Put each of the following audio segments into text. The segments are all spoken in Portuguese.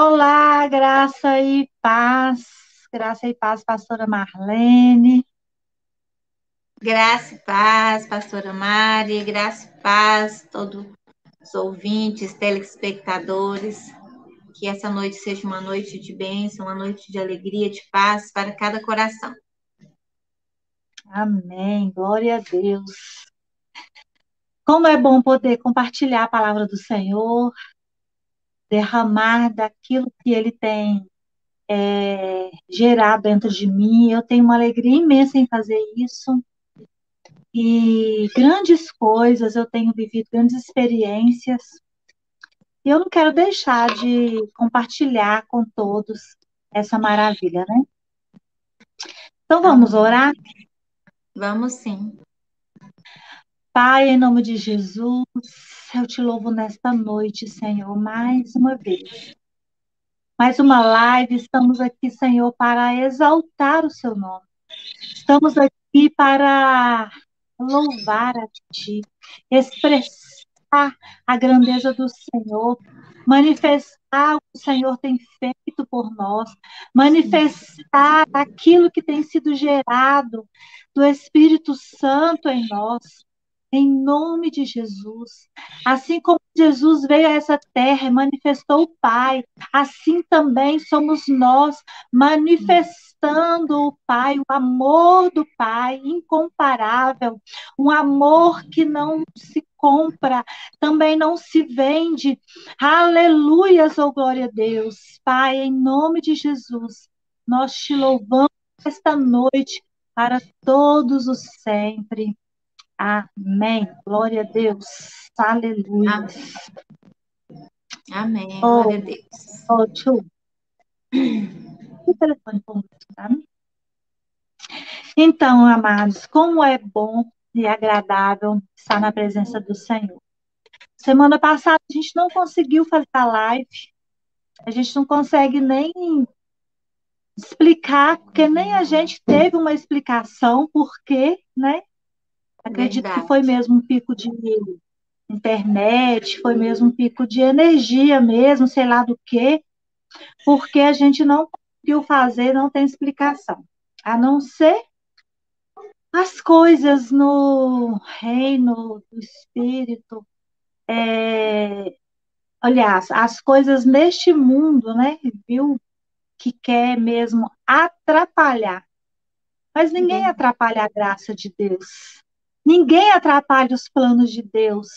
Olá, graça e paz. Graça e paz, pastora Marlene. Graça e paz, pastora Mari. Graça e paz, todos os ouvintes, telespectadores. Que essa noite seja uma noite de bênção, uma noite de alegria, de paz para cada coração. Amém. Glória a Deus. Como é bom poder compartilhar a palavra do Senhor, derramar daquilo que Ele tem é, gerado dentro de mim. Eu tenho uma alegria imensa em fazer isso. E grandes coisas, eu tenho vivido grandes experiências. E eu não quero deixar de compartilhar com todos essa maravilha, né? Então vamos orar? Vamos sim. Pai, em nome de Jesus, eu te louvo nesta noite, Senhor, mais uma vez. Mais uma live, estamos aqui, Senhor, para exaltar o seu nome. Estamos aqui para louvar a Ti, expressar a grandeza do Senhor, manifestar o que o Senhor tem feito por nós, manifestar aquilo que tem sido gerado do Espírito Santo em nós em nome de Jesus. Assim como Jesus veio a essa terra e manifestou o Pai, assim também somos nós manifestando o Pai, o amor do Pai incomparável, um amor que não se compra, também não se vende. Aleluias, oh glória a Deus. Pai, em nome de Jesus, nós te louvamos esta noite para todos os sempre. Amém. Glória a Deus. Aleluia. Amém. Oh, Glória a Deus. Oh, tchu. O telefone tá? Então, amados, como é bom e agradável estar na presença do Senhor. Semana passada a gente não conseguiu fazer a live. A gente não consegue nem explicar, porque nem a gente teve uma explicação porque, né? Acredito Verdade. que foi mesmo um pico de internet, foi mesmo um pico de energia mesmo, sei lá do que, porque a gente não conseguiu fazer, não tem explicação. A não ser as coisas no reino do Espírito, é, aliás, as coisas neste mundo, né, viu, que quer mesmo atrapalhar. Mas ninguém uhum. atrapalha a graça de Deus. Ninguém atrapalha os planos de Deus.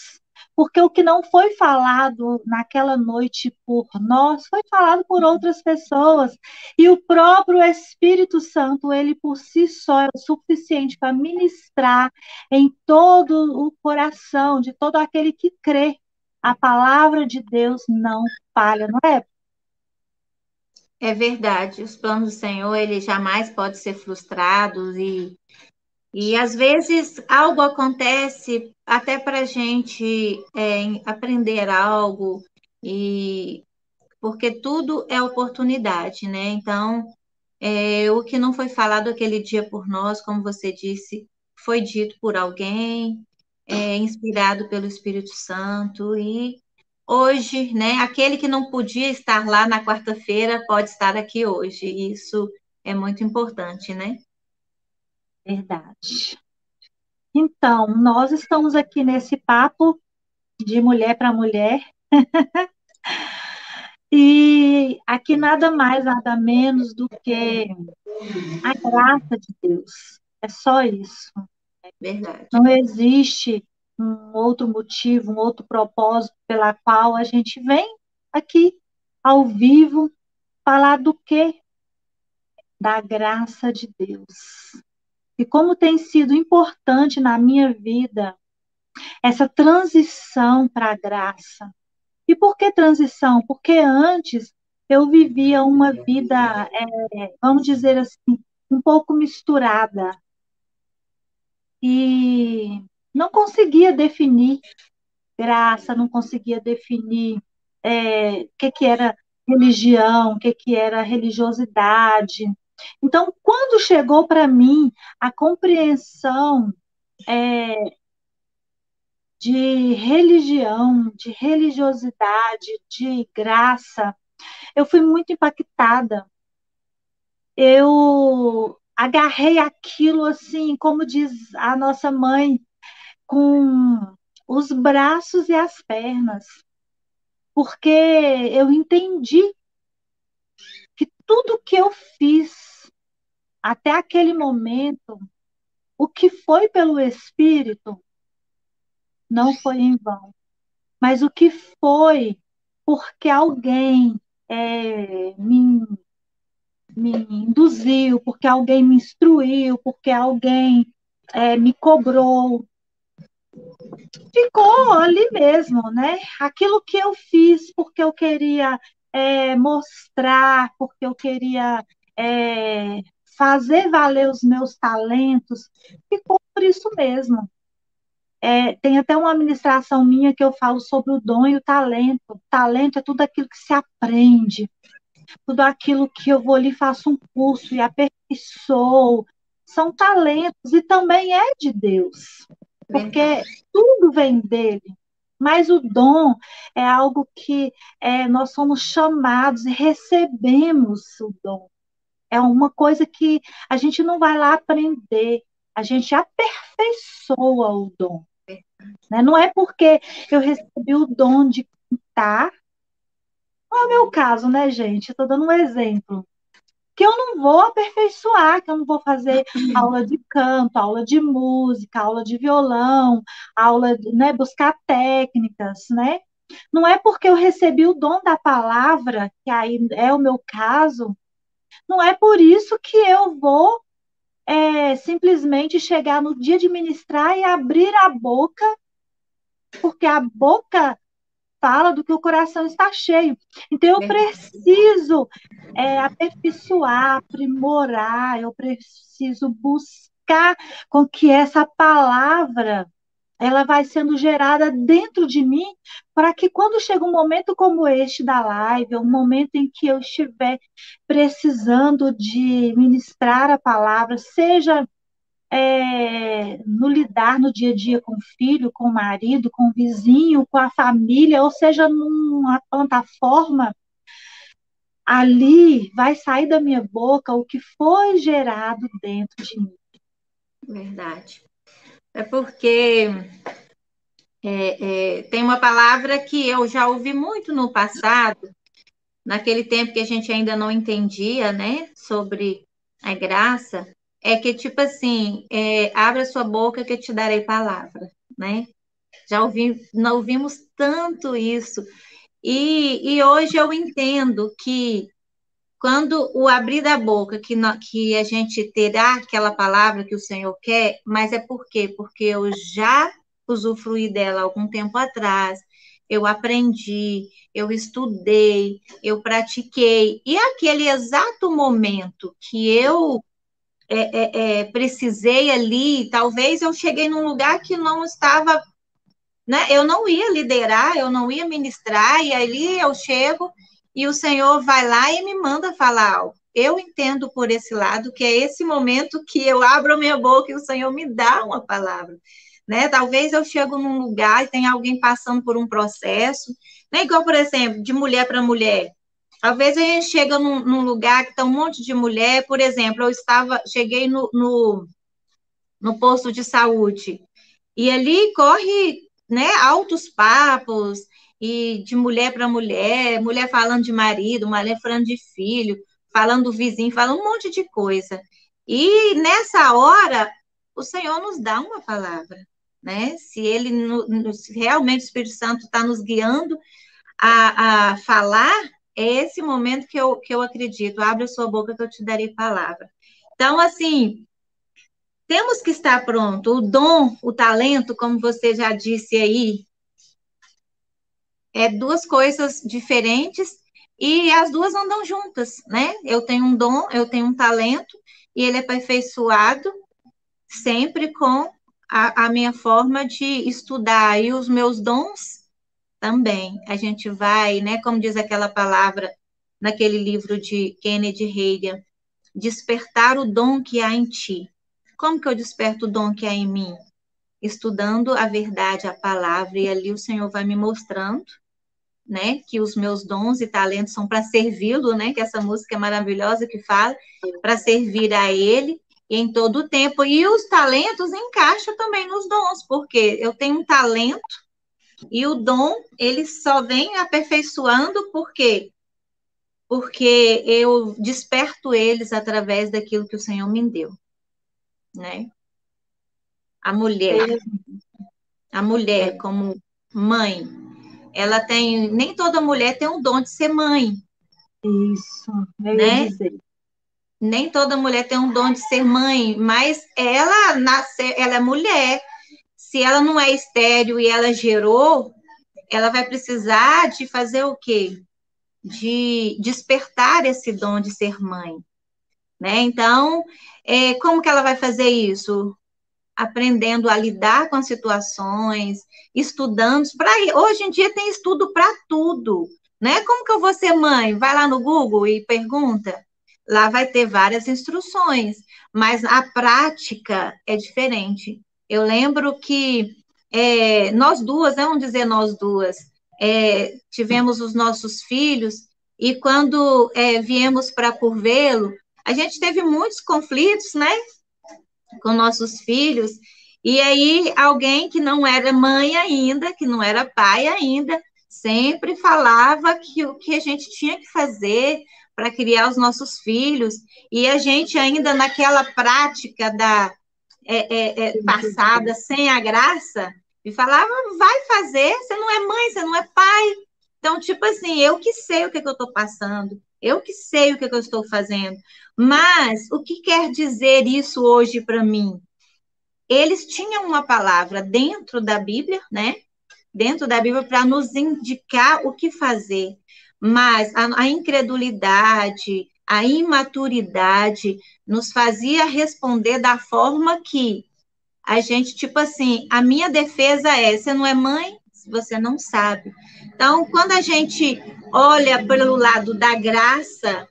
Porque o que não foi falado naquela noite por nós foi falado por outras pessoas. E o próprio Espírito Santo, ele por si só é o suficiente para ministrar em todo o coração de todo aquele que crê. A palavra de Deus não falha, não é? É verdade. Os planos do Senhor, ele jamais pode ser frustrados e e às vezes algo acontece até para a gente é, aprender algo, e porque tudo é oportunidade, né? Então, é, o que não foi falado aquele dia por nós, como você disse, foi dito por alguém, é, inspirado pelo Espírito Santo, e hoje, né, aquele que não podia estar lá na quarta-feira pode estar aqui hoje. Isso é muito importante, né? Verdade. Então, nós estamos aqui nesse papo de mulher para mulher. e aqui nada mais, nada menos do que a graça de Deus. É só isso. Verdade. Não existe um outro motivo, um outro propósito pela qual a gente vem aqui ao vivo falar do quê? Da graça de Deus e como tem sido importante na minha vida essa transição para a graça. E por que transição? Porque antes eu vivia uma vida, é, vamos dizer assim, um pouco misturada. E não conseguia definir graça, não conseguia definir é, o que, que era religião, o que, que era religiosidade. Então, quando chegou para mim a compreensão é, de religião, de religiosidade, de graça, eu fui muito impactada. Eu agarrei aquilo assim, como diz a nossa mãe, com os braços e as pernas, porque eu entendi que tudo que eu fiz até aquele momento, o que foi pelo Espírito, não foi em vão, mas o que foi porque alguém é, me, me induziu, porque alguém me instruiu, porque alguém é, me cobrou. Ficou ali mesmo, né? Aquilo que eu fiz porque eu queria é, mostrar, porque eu queria é, fazer valer os meus talentos, ficou por isso mesmo. É, tem até uma administração minha que eu falo sobre o dom e o talento. O talento é tudo aquilo que se aprende, tudo aquilo que eu vou ali faço um curso e aperfeiçoo. São talentos e também é de Deus, porque tudo vem dele. Mas o dom é algo que é, nós somos chamados e recebemos o dom. É uma coisa que a gente não vai lá aprender, a gente aperfeiçoa o dom. Né? Não é porque eu recebi o dom de cantar, não é o meu caso, né, gente? Estou dando um exemplo. Que eu não vou aperfeiçoar, que eu não vou fazer aula de canto, aula de música, aula de violão, aula, né, buscar técnicas, né? Não é porque eu recebi o dom da palavra, que aí é o meu caso, não é por isso que eu vou é, simplesmente chegar no dia de ministrar e abrir a boca, porque a boca fala do que o coração está cheio. Então, eu preciso é, aperfeiçoar, aprimorar, eu preciso buscar com que essa palavra ela vai sendo gerada dentro de mim, para que quando chega um momento como este da live, um momento em que eu estiver precisando de ministrar a palavra, seja é, no lidar no dia a dia com o filho, com o marido, com o vizinho, com a família, ou seja, numa plataforma, ali vai sair da minha boca o que foi gerado dentro de mim. Verdade. É porque é, é, tem uma palavra que eu já ouvi muito no passado, naquele tempo que a gente ainda não entendia, né, sobre a graça, é que tipo assim, é, abra sua boca que eu te darei palavra, né? Já ouvi, não ouvimos tanto isso. E, e hoje eu entendo que quando o abrir da boca, que, que a gente terá aquela palavra que o Senhor quer, mas é por quê? Porque eu já usufruí dela algum tempo atrás, eu aprendi, eu estudei, eu pratiquei, e aquele exato momento que eu é, é, é, precisei ali, talvez eu cheguei num lugar que não estava, né? Eu não ia liderar, eu não ia ministrar, e ali eu chego e o Senhor vai lá e me manda falar algo. Eu entendo por esse lado que é esse momento que eu abro a minha boca e o Senhor me dá uma palavra. Né? Talvez eu chego num lugar e tem alguém passando por um processo, né? igual, por exemplo, de mulher para mulher. Talvez a gente chega num, num, lugar que está um monte de mulher, por exemplo, eu estava, cheguei no, no, no posto de saúde, e ali corre né, altos papos, e de mulher para mulher, mulher falando de marido, mulher falando de filho, falando do vizinho, falando um monte de coisa. E nessa hora, o Senhor nos dá uma palavra, né? Se ele se realmente o Espírito Santo está nos guiando a, a falar, é esse momento que eu, que eu acredito. Abre a sua boca que eu te darei palavra. Então, assim, temos que estar pronto. O dom, o talento, como você já disse aí, é duas coisas diferentes e as duas andam juntas, né? Eu tenho um dom, eu tenho um talento e ele é aperfeiçoado sempre com a, a minha forma de estudar e os meus dons também. A gente vai, né? Como diz aquela palavra naquele livro de Kennedy Reagan, despertar o dom que há em ti. Como que eu desperto o dom que há em mim? Estudando a verdade, a palavra, e ali o Senhor vai me mostrando né, que os meus dons e talentos são para servi-lo, né, que essa música é maravilhosa que fala, para servir a ele em todo o tempo. E os talentos encaixam também nos dons, porque eu tenho um talento e o dom, ele só vem aperfeiçoando porque porque eu desperto eles através daquilo que o Senhor me deu, né? A mulher, a mulher como mãe, ela tem, nem toda mulher tem o dom de ser mãe. Isso, né? Dizer. Nem toda mulher tem um dom de ser mãe, mas ela nasce, ela é mulher. Se ela não é estéreo e ela gerou, ela vai precisar de fazer o quê? De despertar esse dom de ser mãe. Né? Então, é, como que ela vai fazer isso? Aprendendo a lidar com as situações, estudando. Pra, hoje em dia tem estudo para tudo, né? Como que eu vou ser mãe? Vai lá no Google e pergunta. Lá vai ter várias instruções, mas a prática é diferente. Eu lembro que é, nós duas, né, vamos dizer nós duas, é, tivemos os nossos filhos e quando é, viemos para Curvelo, a gente teve muitos conflitos, né? Com nossos filhos, e aí alguém que não era mãe ainda, que não era pai ainda, sempre falava que o que a gente tinha que fazer para criar os nossos filhos, e a gente ainda naquela prática da é, é, é, passada, sem a graça, e falava, vai fazer, você não é mãe, você não é pai. Então, tipo assim, eu que sei o que, que eu estou passando, eu que sei o que, que eu estou fazendo. Mas o que quer dizer isso hoje para mim? Eles tinham uma palavra dentro da Bíblia, né? Dentro da Bíblia para nos indicar o que fazer. Mas a, a incredulidade, a imaturidade nos fazia responder da forma que a gente, tipo assim, a minha defesa é: você não é mãe, você não sabe. Então, quando a gente olha pelo lado da graça,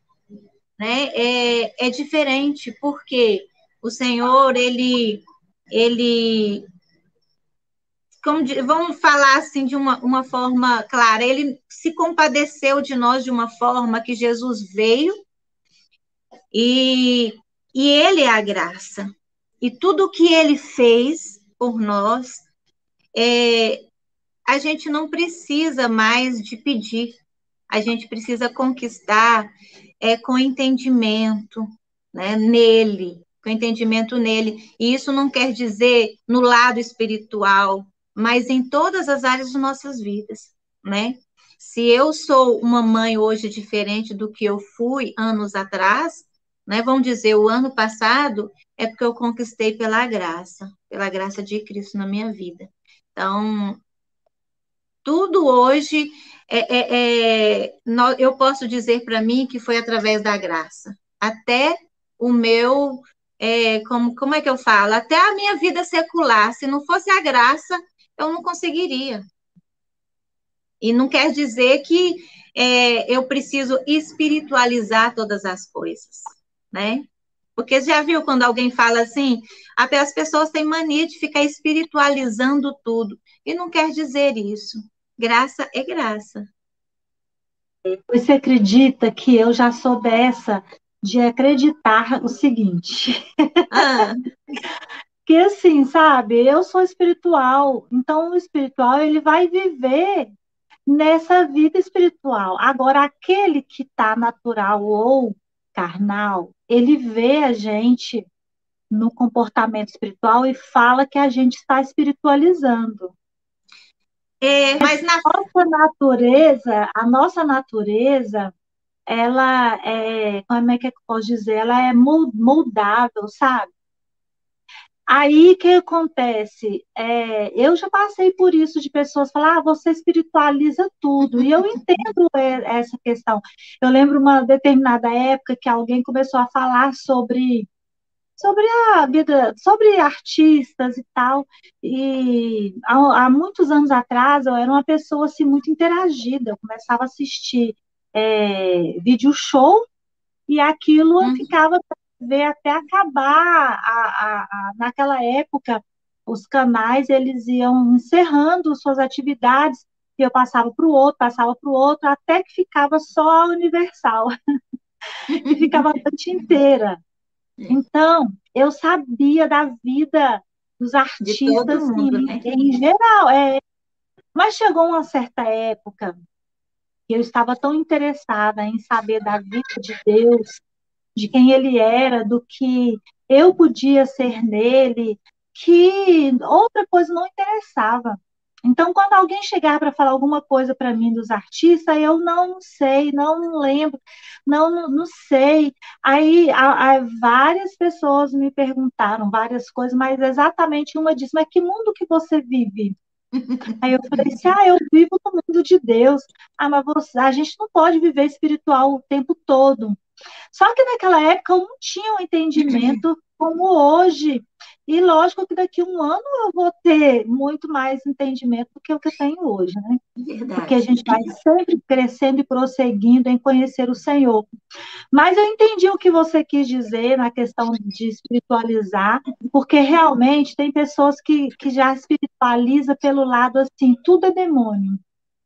né, é, é diferente, porque o Senhor, ele, ele como vamos falar assim de uma, uma forma clara, ele se compadeceu de nós de uma forma que Jesus veio e, e ele é a graça. E tudo que ele fez por nós, é, a gente não precisa mais de pedir, a gente precisa conquistar é, com entendimento né, nele, com entendimento nele. E isso não quer dizer no lado espiritual, mas em todas as áreas de nossas vidas, né? Se eu sou uma mãe hoje diferente do que eu fui anos atrás, né? Vamos dizer, o ano passado é porque eu conquistei pela graça, pela graça de Cristo na minha vida. Então, tudo hoje é, é, é, eu posso dizer para mim que foi através da graça. Até o meu, é, como, como é que eu falo? Até a minha vida secular, se não fosse a graça, eu não conseguiria. E não quer dizer que é, eu preciso espiritualizar todas as coisas, né? Porque já viu quando alguém fala assim, as pessoas têm mania de ficar espiritualizando tudo. E não quer dizer isso. Graça é graça. Você acredita que eu já sou dessa de acreditar o seguinte? Ah. que assim, sabe, eu sou espiritual, então o espiritual ele vai viver nessa vida espiritual. Agora, aquele que está natural ou carnal, ele vê a gente no comportamento espiritual e fala que a gente está espiritualizando. É, mas na nossa natureza, a nossa natureza, ela é, como é que eu posso dizer? Ela é moldável, sabe? Aí o que acontece? É, eu já passei por isso de pessoas falar, ah, você espiritualiza tudo, e eu entendo essa questão. Eu lembro uma determinada época que alguém começou a falar sobre sobre a vida, sobre artistas e tal. E há, há, muitos anos atrás eu era uma pessoa assim muito interagida. Eu começava a assistir é, vídeo show e aquilo eu uhum. ficava ver até acabar. A, a, a, naquela época, os canais eles iam encerrando suas atividades e eu passava para o outro, passava para o outro, até que ficava só a Universal. e ficava a noite inteira. Então, eu sabia da vida dos artistas mundo, em, né? em geral. É, mas chegou uma certa época que eu estava tão interessada em saber da vida de Deus, de quem ele era, do que eu podia ser nele, que outra coisa não interessava. Então, quando alguém chegar para falar alguma coisa para mim dos artistas, eu não sei, não lembro, não, não, sei. Aí a, a, várias pessoas me perguntaram várias coisas, mas exatamente uma disse: Mas que mundo que você vive? Aí eu falei assim: Ah, eu vivo no mundo de Deus. Ah, mas você, a gente não pode viver espiritual o tempo todo. Só que naquela época eu não tinha um entendimento como hoje. E lógico que daqui a um ano eu vou ter muito mais entendimento do que o que eu tenho hoje, né? Verdade. Porque a gente vai sempre crescendo e prosseguindo em conhecer o Senhor. Mas eu entendi o que você quis dizer na questão de espiritualizar, porque realmente tem pessoas que, que já espiritualiza pelo lado assim, tudo é demônio.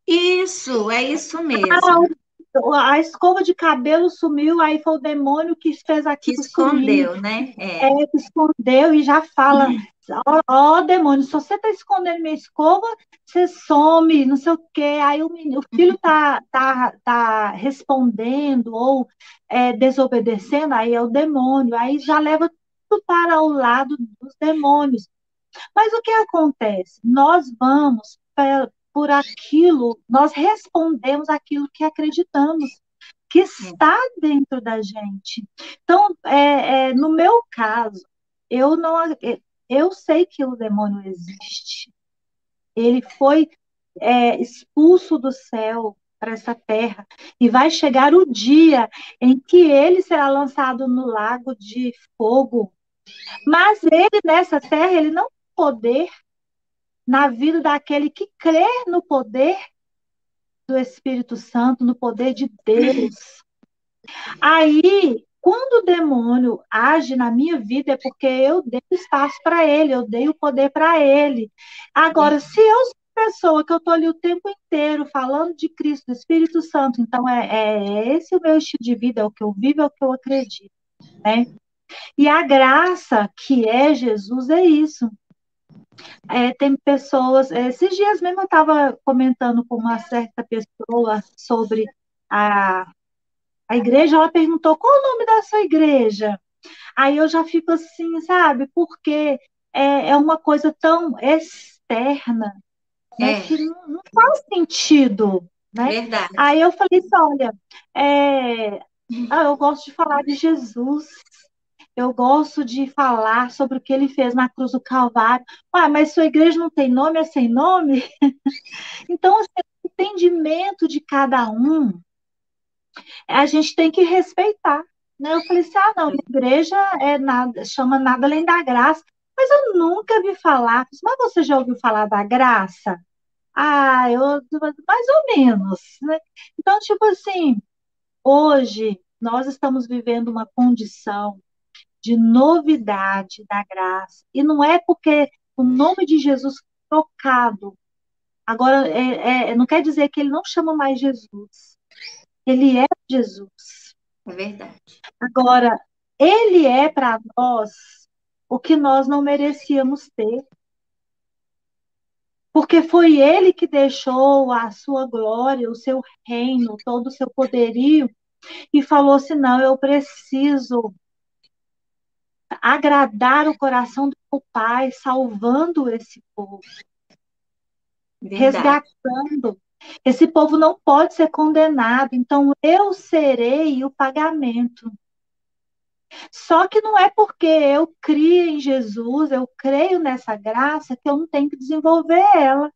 Isso, é isso mesmo. Ah, a escova de cabelo sumiu, aí foi o demônio que fez aquilo. Que escondeu, né? É. é, que escondeu e já fala: ó, ó, demônio, se você tá escondendo minha escova, você some, não sei o quê. Aí o, menino, o filho tá, tá, tá respondendo ou é, desobedecendo, aí é o demônio, aí já leva tudo para o lado dos demônios. Mas o que acontece? Nós vamos por aquilo, nós respondemos aquilo que acreditamos, que está dentro da gente. Então, é, é, no meu caso, eu não, eu sei que o demônio existe. Ele foi é, expulso do céu para essa terra e vai chegar o dia em que ele será lançado no lago de fogo. Mas ele nessa terra ele não tem poder na vida daquele que crê no poder do Espírito Santo, no poder de Deus. Aí, quando o demônio age na minha vida, é porque eu dei espaço para ele, eu dei o poder para ele. Agora, se eu sou pessoa que eu estou ali o tempo inteiro falando de Cristo, do Espírito Santo, então é, é esse o meu estilo de vida, é o que eu vivo, é o que eu acredito. Né? E a graça que é Jesus é isso. É, tem pessoas, é, esses dias mesmo eu estava comentando com uma certa pessoa sobre a, a igreja, ela perguntou qual o nome da sua igreja? Aí eu já fico assim, sabe, porque é, é uma coisa tão externa né, é. que não, não, faz sentido. Né? Verdade. Aí eu falei assim, olha, é, ah, eu gosto de falar de Jesus, eu gosto de falar sobre o que ele fez na cruz do Calvário. Ah, mas sua igreja não tem nome, é sem nome? então, assim, o entendimento de cada um, a gente tem que respeitar. Né? Eu falei assim: ah, não, igreja é nada, chama nada além da graça. Mas eu nunca vi falar. Mas você já ouviu falar da graça? Ah, eu mais ou menos. Né? Então, tipo assim, hoje nós estamos vivendo uma condição de novidade da graça. E não é porque o nome de Jesus trocado. Agora, é, é, não quer dizer que ele não chama mais Jesus. Ele é Jesus. É verdade. Agora, ele é para nós o que nós não merecíamos ter. Porque foi ele que deixou a sua glória, o seu reino, todo o seu poderio, e falou assim: não, eu preciso agradar o coração do meu Pai, salvando esse povo, Verdade. resgatando. Esse povo não pode ser condenado, então eu serei o pagamento. Só que não é porque eu crio em Jesus, eu creio nessa graça, que eu não tenho que desenvolver ela.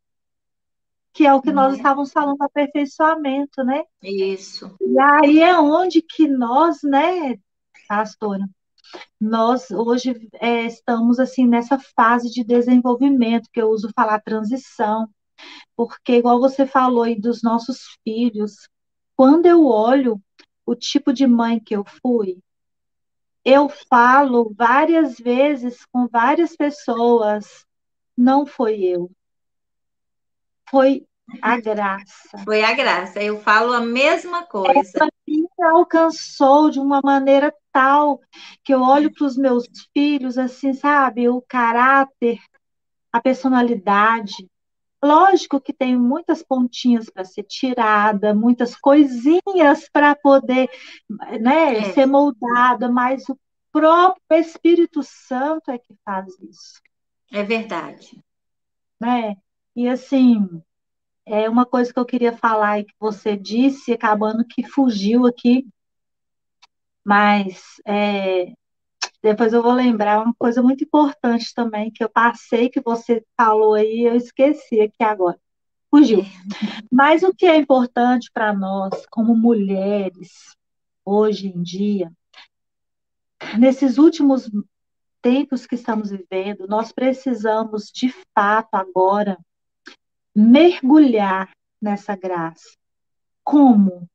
Que é o que nós é. estávamos falando, aperfeiçoamento, né? Isso. E aí é onde que nós, né, pastora, nós hoje é, estamos assim nessa fase de desenvolvimento, que eu uso falar transição, porque igual você falou aí dos nossos filhos, quando eu olho o tipo de mãe que eu fui, eu falo várias vezes com várias pessoas, não foi eu. Foi A graça. Foi a graça. Eu falo a mesma coisa. Ela me alcançou de uma maneira tal que eu olho para os meus filhos, assim, sabe? O caráter, a personalidade. Lógico que tem muitas pontinhas para ser tirada, muitas coisinhas para poder né, é. ser moldada, mas o próprio Espírito Santo é que faz isso. É verdade. Né? E assim, é uma coisa que eu queria falar e que você disse, acabando que fugiu aqui, mas é, depois eu vou lembrar uma coisa muito importante também, que eu passei, que você falou aí, eu esqueci aqui agora. Fugiu. Mas o que é importante para nós, como mulheres, hoje em dia, nesses últimos tempos que estamos vivendo, nós precisamos, de fato, agora, mergulhar nessa graça. Como?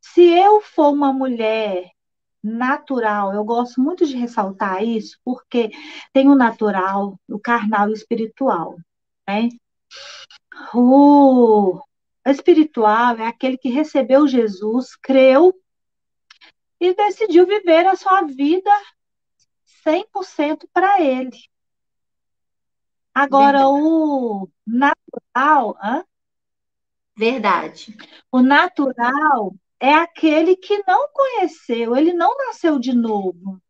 Se eu for uma mulher natural, eu gosto muito de ressaltar isso, porque tem o natural, o carnal e o espiritual. Né? O espiritual é aquele que recebeu Jesus, creu e decidiu viver a sua vida 100% para ele. Agora, Verdade. o natural. Hã? Verdade. O natural é aquele que não conheceu, ele não nasceu de novo.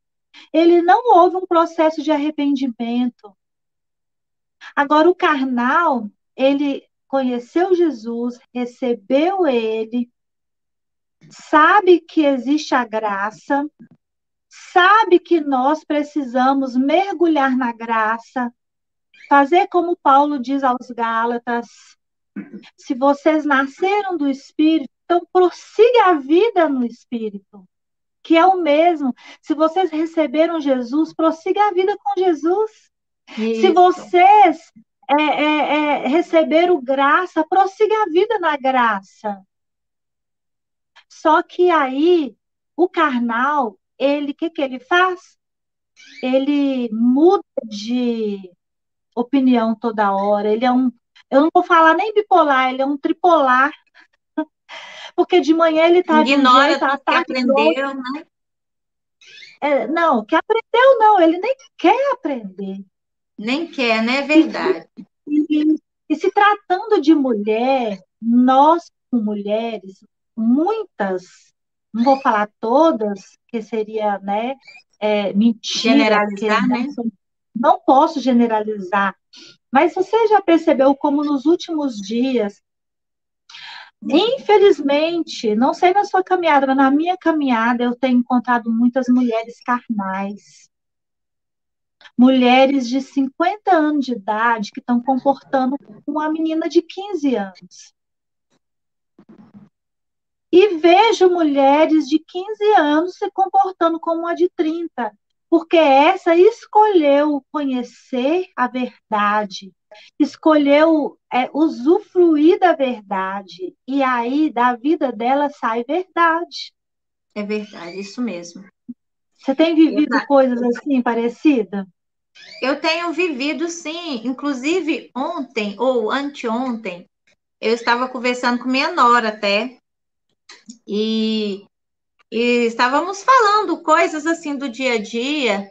Ele não houve um processo de arrependimento. Agora, o carnal, ele conheceu Jesus, recebeu ele, sabe que existe a graça, sabe que nós precisamos mergulhar na graça, fazer como Paulo diz aos Gálatas: se vocês nasceram do Espírito, então prossiga a vida no Espírito, que é o mesmo. Se vocês receberam Jesus, prossiga a vida com Jesus. Isso. Se vocês é, é, é, receberam graça, prossiga a vida na graça. Só que aí o carnal, ele, o que, que ele faz? Ele muda de opinião toda hora. Ele é um, eu não vou falar nem bipolar, ele é um tripolar. Porque de manhã ele está de um jeito, aprendeu, né? É, não, que aprendeu não, ele nem quer aprender. Nem quer, né? É verdade. E, e, e se tratando de mulher, nós, mulheres, muitas, não vou falar todas, que seria, né, é, mentira. Generalizar, né? Não posso generalizar, mas você já percebeu como nos últimos dias, infelizmente, não sei na sua caminhada, mas na minha caminhada eu tenho encontrado muitas mulheres carnais. Mulheres de 50 anos de idade que estão comportando uma menina de 15 anos. E vejo mulheres de 15 anos se comportando como uma de 30 porque essa escolheu conhecer a verdade, escolheu é, usufruir da verdade, e aí da vida dela sai verdade. É verdade, isso mesmo. Você tem vivido Exato. coisas assim parecidas? Eu tenho vivido, sim. Inclusive, ontem ou anteontem, eu estava conversando com minha nora até, e e estávamos falando coisas assim do dia a dia,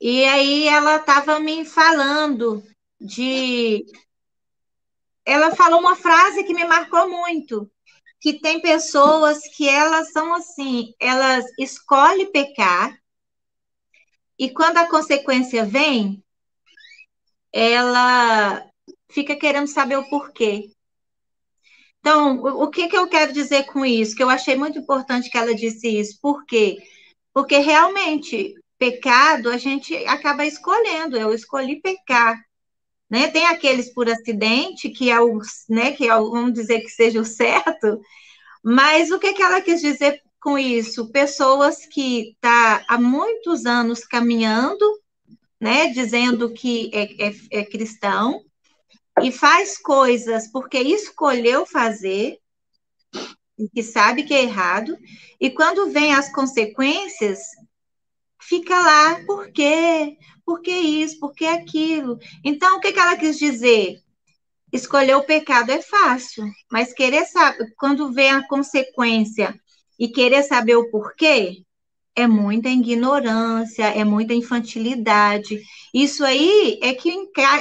e aí ela estava me falando de. Ela falou uma frase que me marcou muito, que tem pessoas que elas são assim, elas escolhem pecar, e quando a consequência vem, ela fica querendo saber o porquê. Então, o que, que eu quero dizer com isso? Que eu achei muito importante que ela disse isso. Por quê? Porque realmente, pecado a gente acaba escolhendo. Eu escolhi pecar. Né? Tem aqueles por acidente, que é o, né, que é o, vamos dizer que seja o certo, mas o que, que ela quis dizer com isso? Pessoas que tá há muitos anos caminhando, né, dizendo que é, é, é cristão, e faz coisas porque escolheu fazer e que sabe que é errado, e quando vem as consequências, fica lá, por quê? Por que isso? Por que aquilo? Então, o que, que ela quis dizer? escolher o pecado é fácil, mas querer saber, quando vem a consequência e querer saber o porquê, é muita ignorância, é muita infantilidade. Isso aí é que,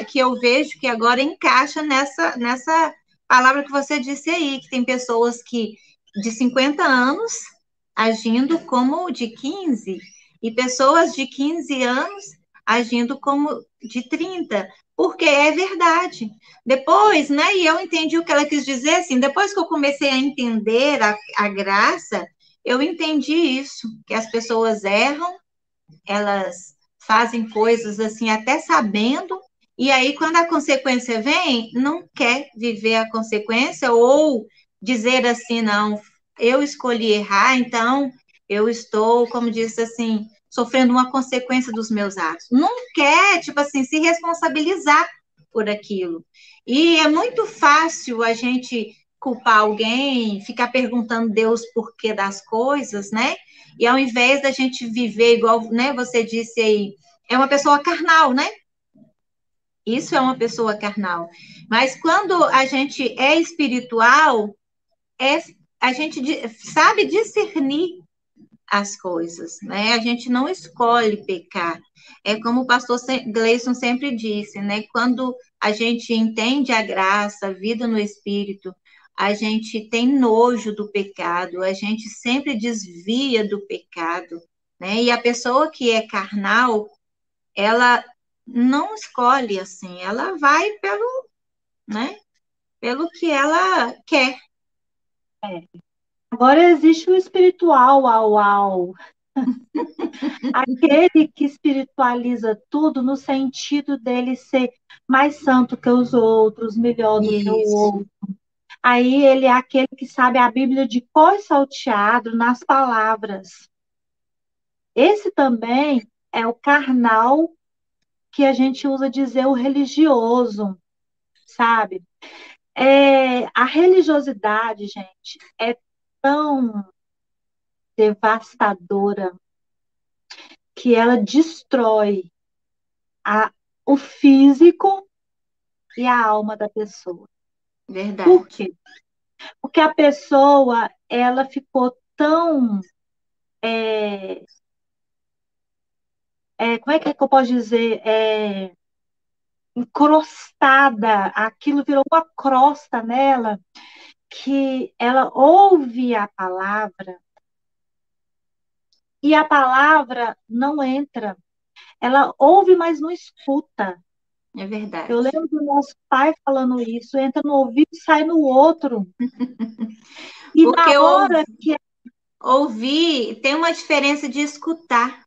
que eu vejo que agora encaixa nessa, nessa palavra que você disse aí, que tem pessoas que de 50 anos agindo como de 15 e pessoas de 15 anos agindo como de 30, porque é verdade. Depois, né, e eu entendi o que ela quis dizer, assim, depois que eu comecei a entender a, a graça, eu entendi isso, que as pessoas erram, elas fazem coisas assim, até sabendo, e aí, quando a consequência vem, não quer viver a consequência, ou dizer assim, não, eu escolhi errar, então eu estou, como disse assim, sofrendo uma consequência dos meus atos. Não quer, tipo assim, se responsabilizar por aquilo. E é muito fácil a gente culpar alguém, ficar perguntando Deus por que das coisas, né? E ao invés da gente viver igual, né, você disse aí, é uma pessoa carnal, né? Isso é uma pessoa carnal. Mas quando a gente é espiritual, é, a gente sabe discernir as coisas, né? A gente não escolhe pecar. É como o pastor Gleison sempre disse, né? Quando a gente entende a graça, a vida no espírito, a gente tem nojo do pecado, a gente sempre desvia do pecado, né? E a pessoa que é carnal, ela não escolhe assim, ela vai pelo, né? Pelo que ela quer. É. Agora existe o espiritual, au, au. Aquele que espiritualiza tudo no sentido dele ser mais santo que os outros, melhor do Isso. que o outro, Aí ele é aquele que sabe a Bíblia de cor salteado nas palavras. Esse também é o carnal que a gente usa dizer o religioso, sabe? É, a religiosidade, gente, é tão devastadora que ela destrói a, o físico e a alma da pessoa. Verdade. Por quê? Porque a pessoa, ela ficou tão. É, é, como é que, é que eu posso dizer? É, encrostada, aquilo virou uma crosta nela, que ela ouve a palavra e a palavra não entra. Ela ouve, mas não escuta. É verdade. Eu lembro do nosso pai falando isso, entra no ouvido e sai no outro. E Porque na hora ouvi, que ouvir tem uma diferença de escutar.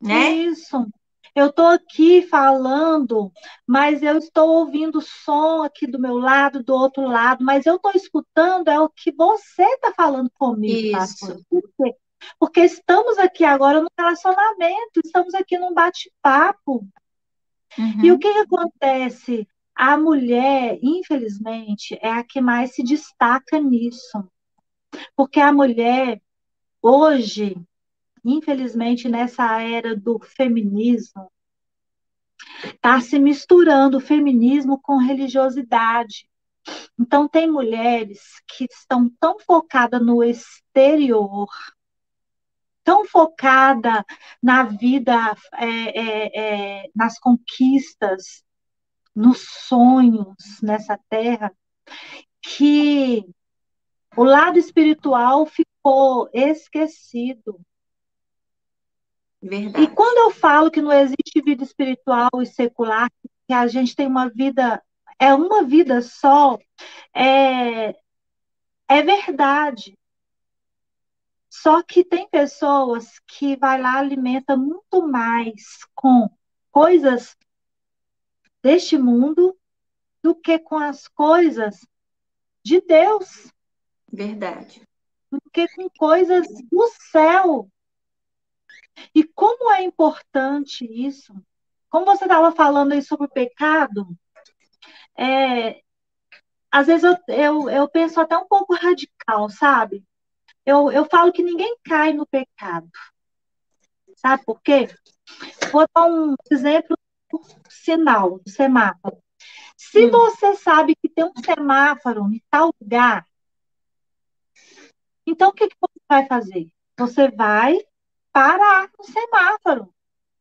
Né? Isso. Eu estou aqui falando, mas eu estou ouvindo som aqui do meu lado, do outro lado, mas eu estou escutando é o que você está falando comigo, Isso. Por quê? Porque estamos aqui agora no relacionamento, estamos aqui num bate-papo. Uhum. E o que, que acontece? A mulher, infelizmente, é a que mais se destaca nisso. Porque a mulher, hoje, infelizmente, nessa era do feminismo, está se misturando o feminismo com religiosidade. Então, tem mulheres que estão tão focadas no exterior, tão focada na vida, é, é, é, nas conquistas, nos sonhos nessa terra, que o lado espiritual ficou esquecido. Verdade. E quando eu falo que não existe vida espiritual e secular, que a gente tem uma vida, é uma vida só, é, é verdade. Só que tem pessoas que vai lá alimenta muito mais com coisas deste mundo do que com as coisas de Deus. Verdade. Do que com coisas do céu. E como é importante isso? Como você estava falando aí sobre o pecado, é, às vezes eu, eu, eu penso até um pouco radical, sabe? Eu, eu falo que ninguém cai no pecado. Sabe por quê? Vou dar um exemplo sinal, semáforo. Se hum. você sabe que tem um semáforo em tal lugar, então o que, que você vai fazer? Você vai parar no semáforo.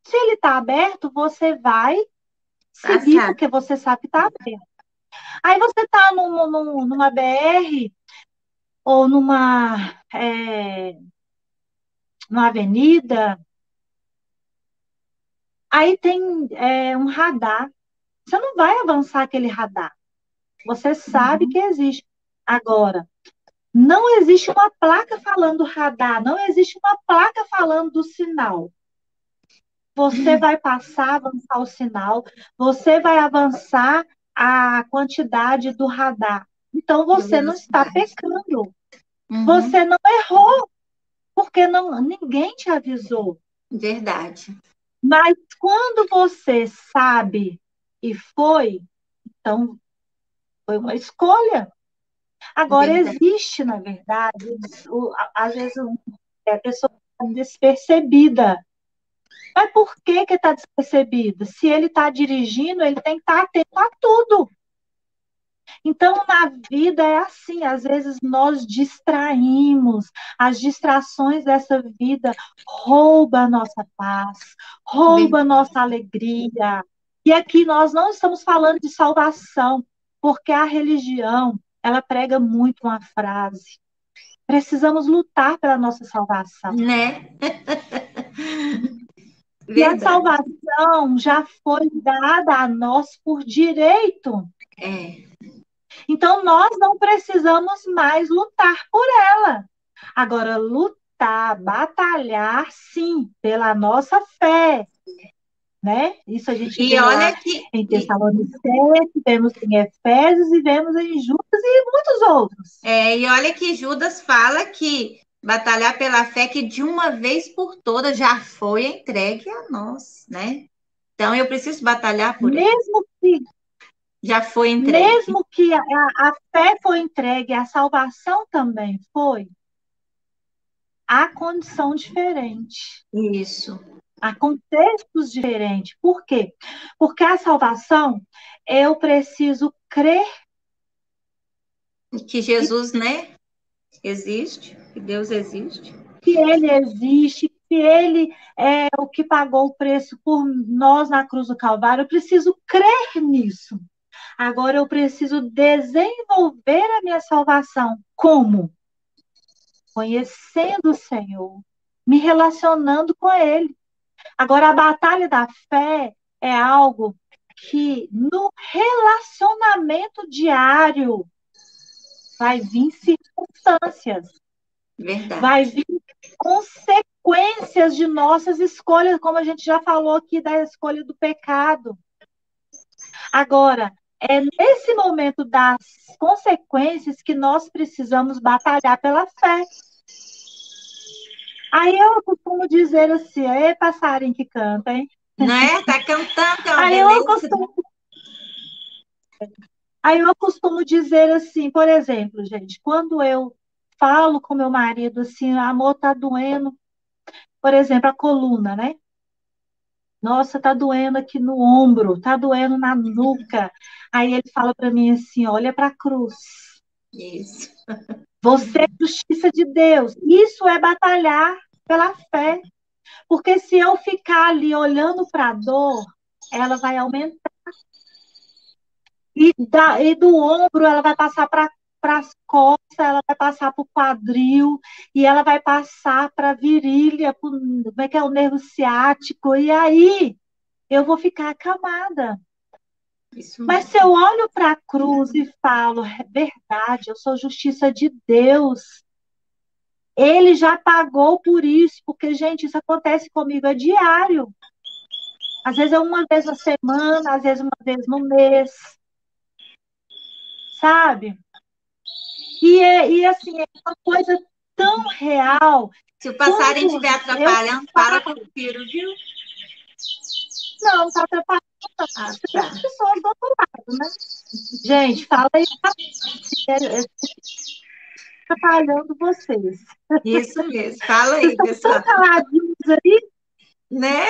Se ele está aberto, você vai seguir, Passar. porque você sabe que está aberto. Aí você está num, num, numa BR ou numa, é, numa avenida, aí tem é, um radar. Você não vai avançar aquele radar. Você sabe que existe. Agora, não existe uma placa falando radar, não existe uma placa falando do sinal. Você vai passar, avançar o sinal, você vai avançar a quantidade do radar. Então você não está pecando. Uhum. Você não errou, porque não, ninguém te avisou. Verdade. Mas quando você sabe e foi, então foi uma escolha. Agora, verdade. existe, na verdade, o, às vezes a pessoa está despercebida. Mas por que que está despercebida? Se ele está dirigindo, ele tem que estar tá atento a tudo. Então, na vida é assim, às vezes nós distraímos, as distrações dessa vida roubam a nossa paz, roubam a nossa alegria. E aqui nós não estamos falando de salvação, porque a religião, ela prega muito uma frase. Precisamos lutar pela nossa salvação. Né? e a salvação já foi dada a nós por direito. É. Então, nós não precisamos mais lutar por ela. Agora, lutar, batalhar, sim, pela nossa fé. Né? Isso a gente e olha que, em Tessalonicenses, vemos em Efésios e vemos em Judas e muitos outros. É, e olha que Judas fala que batalhar pela fé que de uma vez por todas já foi entregue a nós, né? Então eu preciso batalhar por Mesmo ele. que já foi entregue. Mesmo que a, a fé foi entregue, a salvação também foi. Há condição diferente. Isso. Há contextos diferentes. Por quê? Porque a salvação, eu preciso crer. Que Jesus, né? Existe, que Deus existe. Que Ele existe, que Ele é o que pagou o preço por nós na cruz do Calvário. Eu preciso crer nisso. Agora eu preciso desenvolver a minha salvação. Como? Conhecendo o Senhor, me relacionando com Ele. Agora, a batalha da fé é algo que no relacionamento diário vai vir circunstâncias. Verdade. Vai vir consequências de nossas escolhas, como a gente já falou aqui da escolha do pecado. Agora, é nesse momento das consequências que nós precisamos batalhar pela fé. Aí eu costumo dizer assim, é passarinho que canta, hein? Não é? Tá cantando, é Aí eu costumo... Aí eu costumo dizer assim, por exemplo, gente, quando eu falo com meu marido assim, amor, tá doendo, por exemplo, a coluna, né? Nossa, tá doendo aqui no ombro, tá doendo na nuca. Aí ele fala para mim assim: olha para a cruz. Isso. Você é justiça de Deus. Isso é batalhar pela fé. Porque se eu ficar ali olhando para a dor, ela vai aumentar. E, da, e do ombro ela vai passar para para as costas, ela vai passar para o quadril, e ela vai passar para a virilha, pro, como é que é o nervo ciático, e aí eu vou ficar acamada. Mas se eu olho para a cruz e falo, é verdade, eu sou justiça de Deus, ele já pagou por isso, porque, gente, isso acontece comigo é diário. Às vezes é uma vez na semana, às vezes uma vez no mês. Sabe? E, é, e assim, é uma coisa tão real. Se o passarinho estiver atrapalhando, para com o tiro, viu? Não, não está atrapalhando. Ah, tá. As pessoas do outro lado, né? Gente, fala aí. Atrapalhando vocês. Isso mesmo. Fala aí, pessoal. Estão caladinhos aí? Né?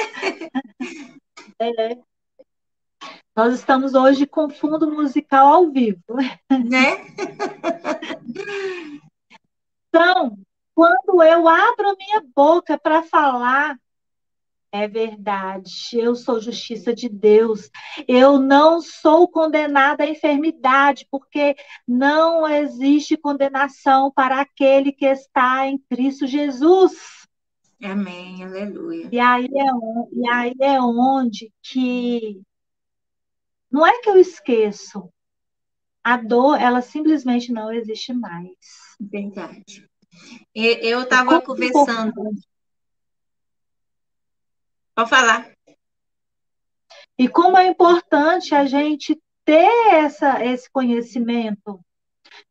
É. Nós estamos hoje com fundo musical ao vivo. Né? então, quando eu abro a minha boca para falar, é verdade, eu sou justiça de Deus. Eu não sou condenada à enfermidade, porque não existe condenação para aquele que está em Cristo Jesus. Amém, aleluia. E aí é, e aí é onde que não é que eu esqueço. A dor, ela simplesmente não existe mais. Verdade. Eu estava conversando. Pode falar. E como é importante a gente ter essa, esse conhecimento.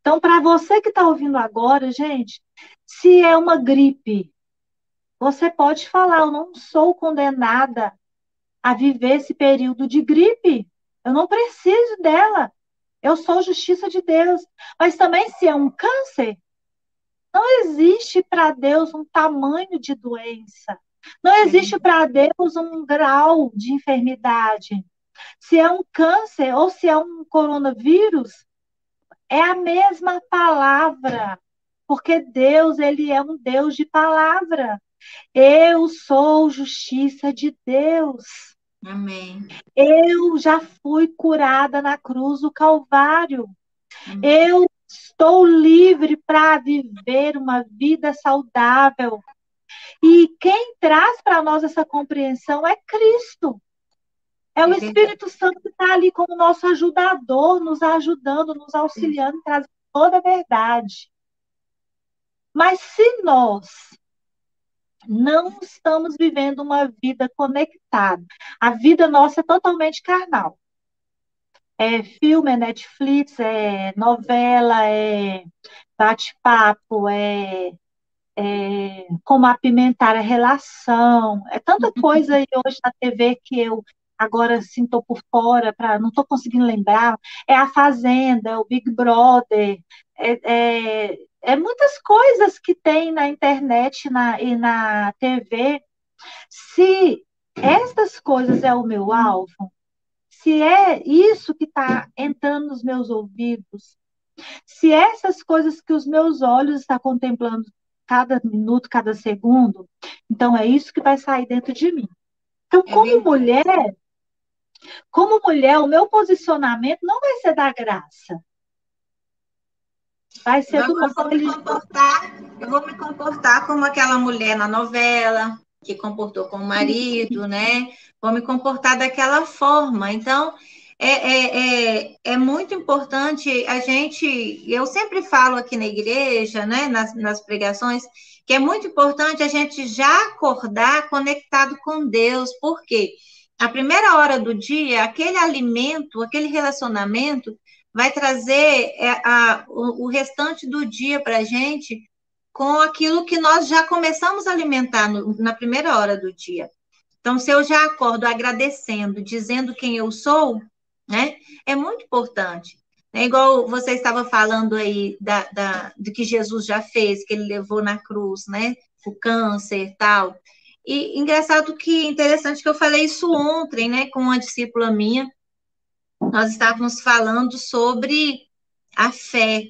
Então, para você que está ouvindo agora, gente, se é uma gripe, você pode falar: eu não sou condenada a viver esse período de gripe. Eu não preciso dela. Eu sou justiça de Deus. Mas também, se é um câncer, não existe para Deus um tamanho de doença. Não existe para Deus um grau de enfermidade. Se é um câncer ou se é um coronavírus, é a mesma palavra. Porque Deus, ele é um Deus de palavra. Eu sou justiça de Deus. Amém. Eu já fui curada na cruz do Calvário. Amém. Eu estou livre para viver uma vida saudável. E quem traz para nós essa compreensão é Cristo. É o Espírito Santo que está ali como nosso ajudador, nos ajudando, nos auxiliando, trazendo toda a verdade. Mas se nós não estamos vivendo uma vida conectada. A vida nossa é totalmente carnal. É filme, é Netflix, é novela, é bate-papo, é, é como apimentar a relação. É tanta uhum. coisa aí hoje na TV que eu agora sinto por fora, pra, não estou conseguindo lembrar. É a Fazenda, é o Big Brother, é, é é muitas coisas que tem na internet na, e na TV. Se estas coisas é o meu alvo, se é isso que está entrando nos meus ouvidos, se essas coisas que os meus olhos estão contemplando cada minuto, cada segundo, então é isso que vai sair dentro de mim. Então, é como mulher, como mulher, o meu posicionamento não vai ser da graça. Vai ser do eu vou me comportar, eu vou me comportar como aquela mulher na novela que comportou com o marido, né? Vou me comportar daquela forma. Então, é, é, é, é, muito importante a gente. Eu sempre falo aqui na igreja, né, nas, nas pregações, que é muito importante a gente já acordar conectado com Deus, porque a primeira hora do dia, aquele alimento, aquele relacionamento, vai trazer é, a, o, o restante do dia para a gente com aquilo que nós já começamos a alimentar no, na primeira hora do dia. Então, se eu já acordo agradecendo, dizendo quem eu sou, né, é muito importante. É igual você estava falando aí da, da, do que Jesus já fez, que ele levou na cruz, né? O câncer e tal. E engraçado que interessante que eu falei isso ontem, né, com uma discípula minha, nós estávamos falando sobre a fé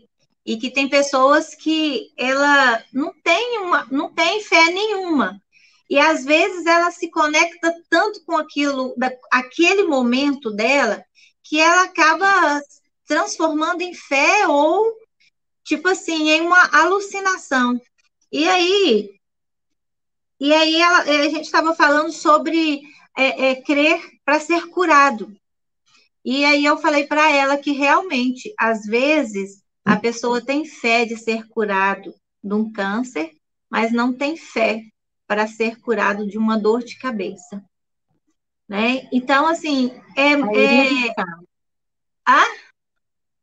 e que tem pessoas que ela não tem uma, não tem fé nenhuma. E às vezes ela se conecta tanto com aquilo, da, aquele momento dela, que ela acaba transformando em fé ou tipo assim, em uma alucinação. E aí, e aí ela, a gente estava falando sobre é, é, crer para ser curado. E aí eu falei para ela que realmente, às vezes, a pessoa tem fé de ser curado de um câncer, mas não tem fé para ser curado de uma dor de cabeça. Né? Então, assim, é. é... Ah?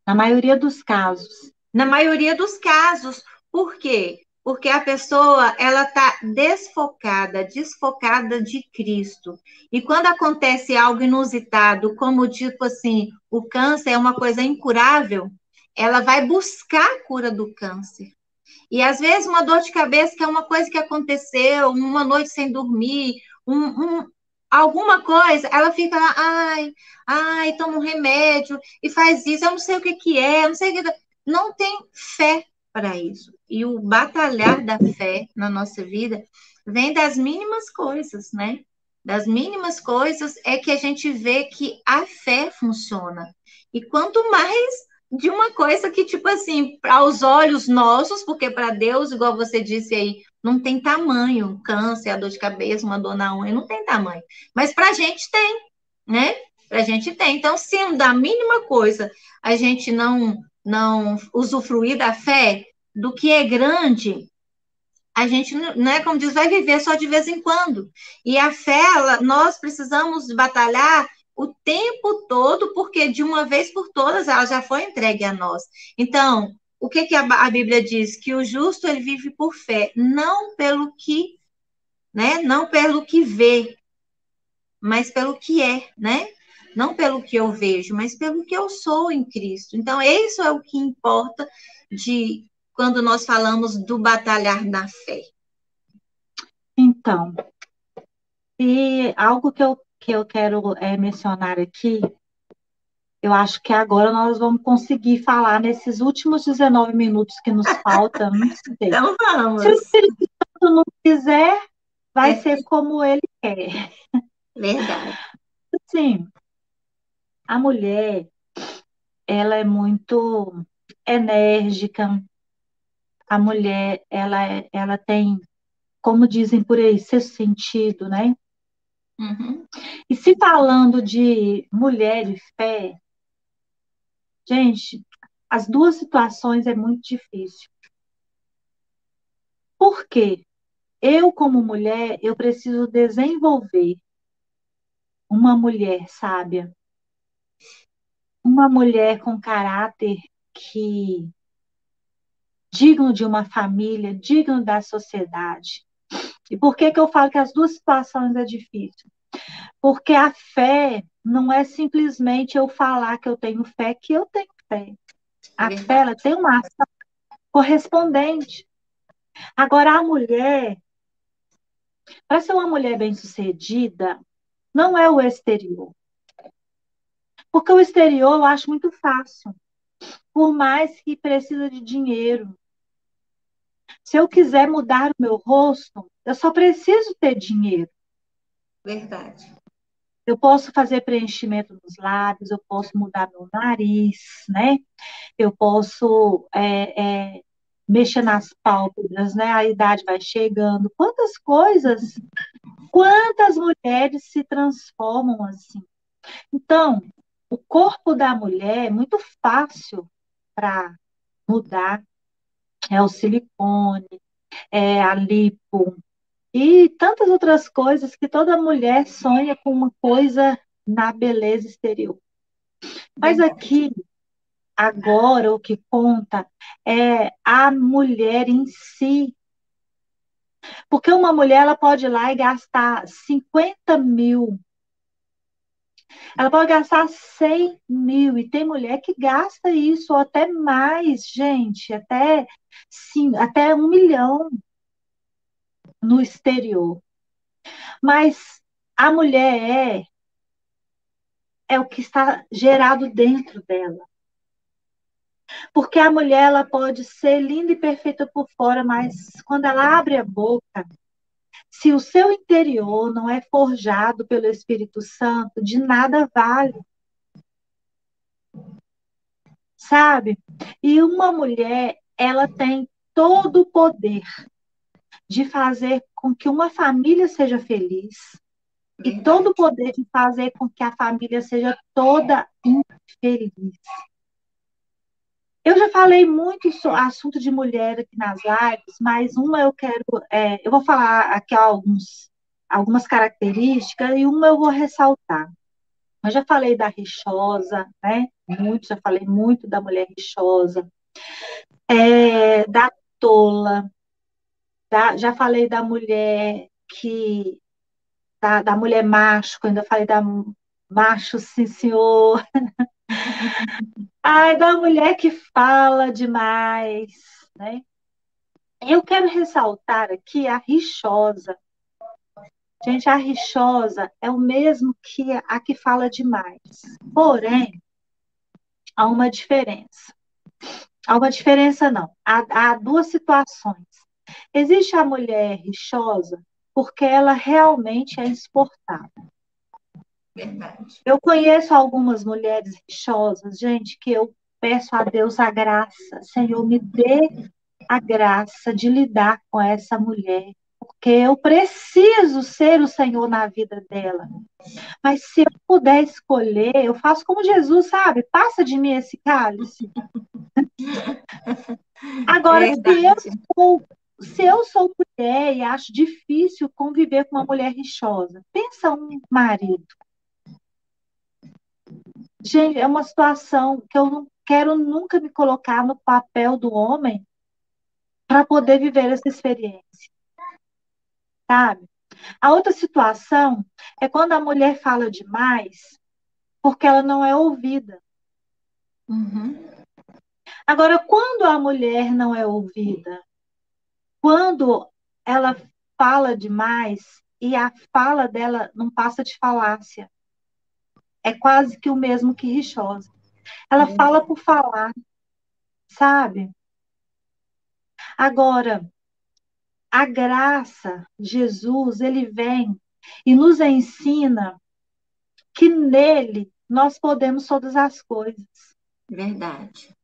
Na maioria dos casos. Na maioria dos casos. Por quê? Porque a pessoa ela está desfocada, desfocada de Cristo. E quando acontece algo inusitado, como tipo assim, o câncer é uma coisa incurável, ela vai buscar a cura do câncer. E às vezes uma dor de cabeça que é uma coisa que aconteceu, uma noite sem dormir, um, um, alguma coisa, ela fica lá, ai, ai, toma um remédio e faz isso, eu não sei o que que é, não sei o que. Não tem fé para isso. E o batalhar da fé na nossa vida vem das mínimas coisas, né? Das mínimas coisas é que a gente vê que a fé funciona. E quanto mais de uma coisa que, tipo assim, aos olhos nossos, porque para Deus, igual você disse aí, não tem tamanho, um câncer, a dor de cabeça, uma dor na unha, não tem tamanho. Mas para a gente tem, né? Para a gente tem. Então, se da mínima coisa a gente não não usufruir da fé, do que é grande, a gente, né, como diz, vai viver só de vez em quando. E a fé, ela, nós precisamos batalhar o tempo todo, porque de uma vez por todas ela já foi entregue a nós. Então, o que, que a, a Bíblia diz? Que o justo ele vive por fé, não pelo que, né? Não pelo que vê, mas pelo que é, né? Não pelo que eu vejo, mas pelo que eu sou em Cristo. Então, isso é o que importa de quando nós falamos do batalhar da fé. Então, e algo que eu que eu quero é, mencionar aqui, eu acho que agora nós vamos conseguir falar nesses últimos 19 minutos que nos faltam. Então vamos. Se o Espírito Santo não quiser, vai é. ser como ele quer. Verdade. Sim. A mulher, ela é muito enérgica. A mulher, ela, é, ela tem, como dizem por aí, seu sentido, né? Uhum. E se falando de mulher e fé, gente, as duas situações é muito difícil. Por quê? Eu, como mulher, eu preciso desenvolver uma mulher sábia, uma mulher com caráter que digno de uma família, digno da sociedade. E por que, que eu falo que as duas situações é difícil? Porque a fé não é simplesmente eu falar que eu tenho fé, que eu tenho fé. A fé ela tem uma ação correspondente. Agora, a mulher, para ser uma mulher bem-sucedida, não é o exterior. Porque o exterior eu acho muito fácil. Por mais que precisa de dinheiro, se eu quiser mudar o meu rosto, eu só preciso ter dinheiro. Verdade. Eu posso fazer preenchimento nos lábios, eu posso mudar meu nariz, né? Eu posso é, é, mexer nas pálpebras, né? A idade vai chegando. Quantas coisas, quantas mulheres se transformam assim? Então, o corpo da mulher é muito fácil para mudar, é o silicone, é a lipo, e tantas outras coisas que toda mulher sonha com uma coisa na beleza exterior. Mas aqui, agora, o que conta é a mulher em si. Porque uma mulher ela pode ir lá e gastar 50 mil ela pode gastar 100 mil, e tem mulher que gasta isso, ou até mais, gente, até, sim, até um milhão no exterior. Mas a mulher é, é o que está gerado dentro dela. Porque a mulher ela pode ser linda e perfeita por fora, mas quando ela abre a boca, se o seu interior não é forjado pelo Espírito Santo, de nada vale. Sabe? E uma mulher, ela tem todo o poder de fazer com que uma família seja feliz e todo o poder de fazer com que a família seja toda infeliz. Eu já falei muito sobre assunto de mulher aqui nas lives, mas uma eu quero, é, eu vou falar aqui alguns, algumas características e uma eu vou ressaltar. Eu já falei da rixosa, né? Muito, já falei muito da mulher rixosa, é, da tola, da, já falei da mulher que da, da mulher macho, eu falei da macho, sim, senhor. Ai, da mulher que fala demais, né? Eu quero ressaltar aqui a rixosa. Gente, a rixosa é o mesmo que a que fala demais. Porém, há uma diferença. Há uma diferença, não. Há, há duas situações. Existe a mulher rixosa porque ela realmente é insuportável. Verdade. Eu conheço algumas mulheres rixosas, gente, que eu peço a Deus a graça. Senhor, me dê a graça de lidar com essa mulher, porque eu preciso ser o Senhor na vida dela. Mas se eu puder escolher, eu faço como Jesus, sabe? Passa de mim esse cálice. Agora, se eu, sou, se eu sou mulher e acho difícil conviver com uma mulher rixosa, pensa um marido. Gente, é uma situação que eu não quero nunca me colocar no papel do homem para poder viver essa experiência. Sabe? A outra situação é quando a mulher fala demais porque ela não é ouvida. Uhum. Agora, quando a mulher não é ouvida, quando ela fala demais e a fala dela não passa de falácia, é quase que o mesmo que rixosa. Ela uhum. fala por falar, sabe? Agora, a graça, Jesus, ele vem e nos ensina que nele nós podemos todas as coisas. Verdade.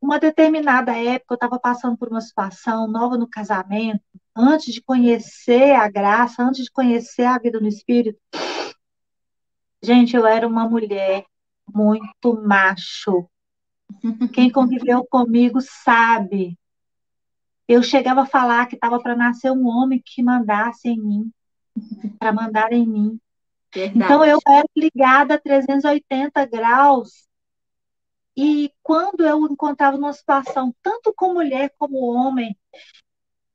Uma determinada época, eu estava passando por uma situação nova no casamento, antes de conhecer a graça, antes de conhecer a vida no Espírito. Gente, eu era uma mulher muito macho. Quem conviveu comigo sabe eu chegava a falar que estava para nascer um homem que mandasse em mim, para mandar em mim. Verdade. Então eu era ligada a 380 graus. E quando eu encontrava numa situação, tanto com mulher como homem,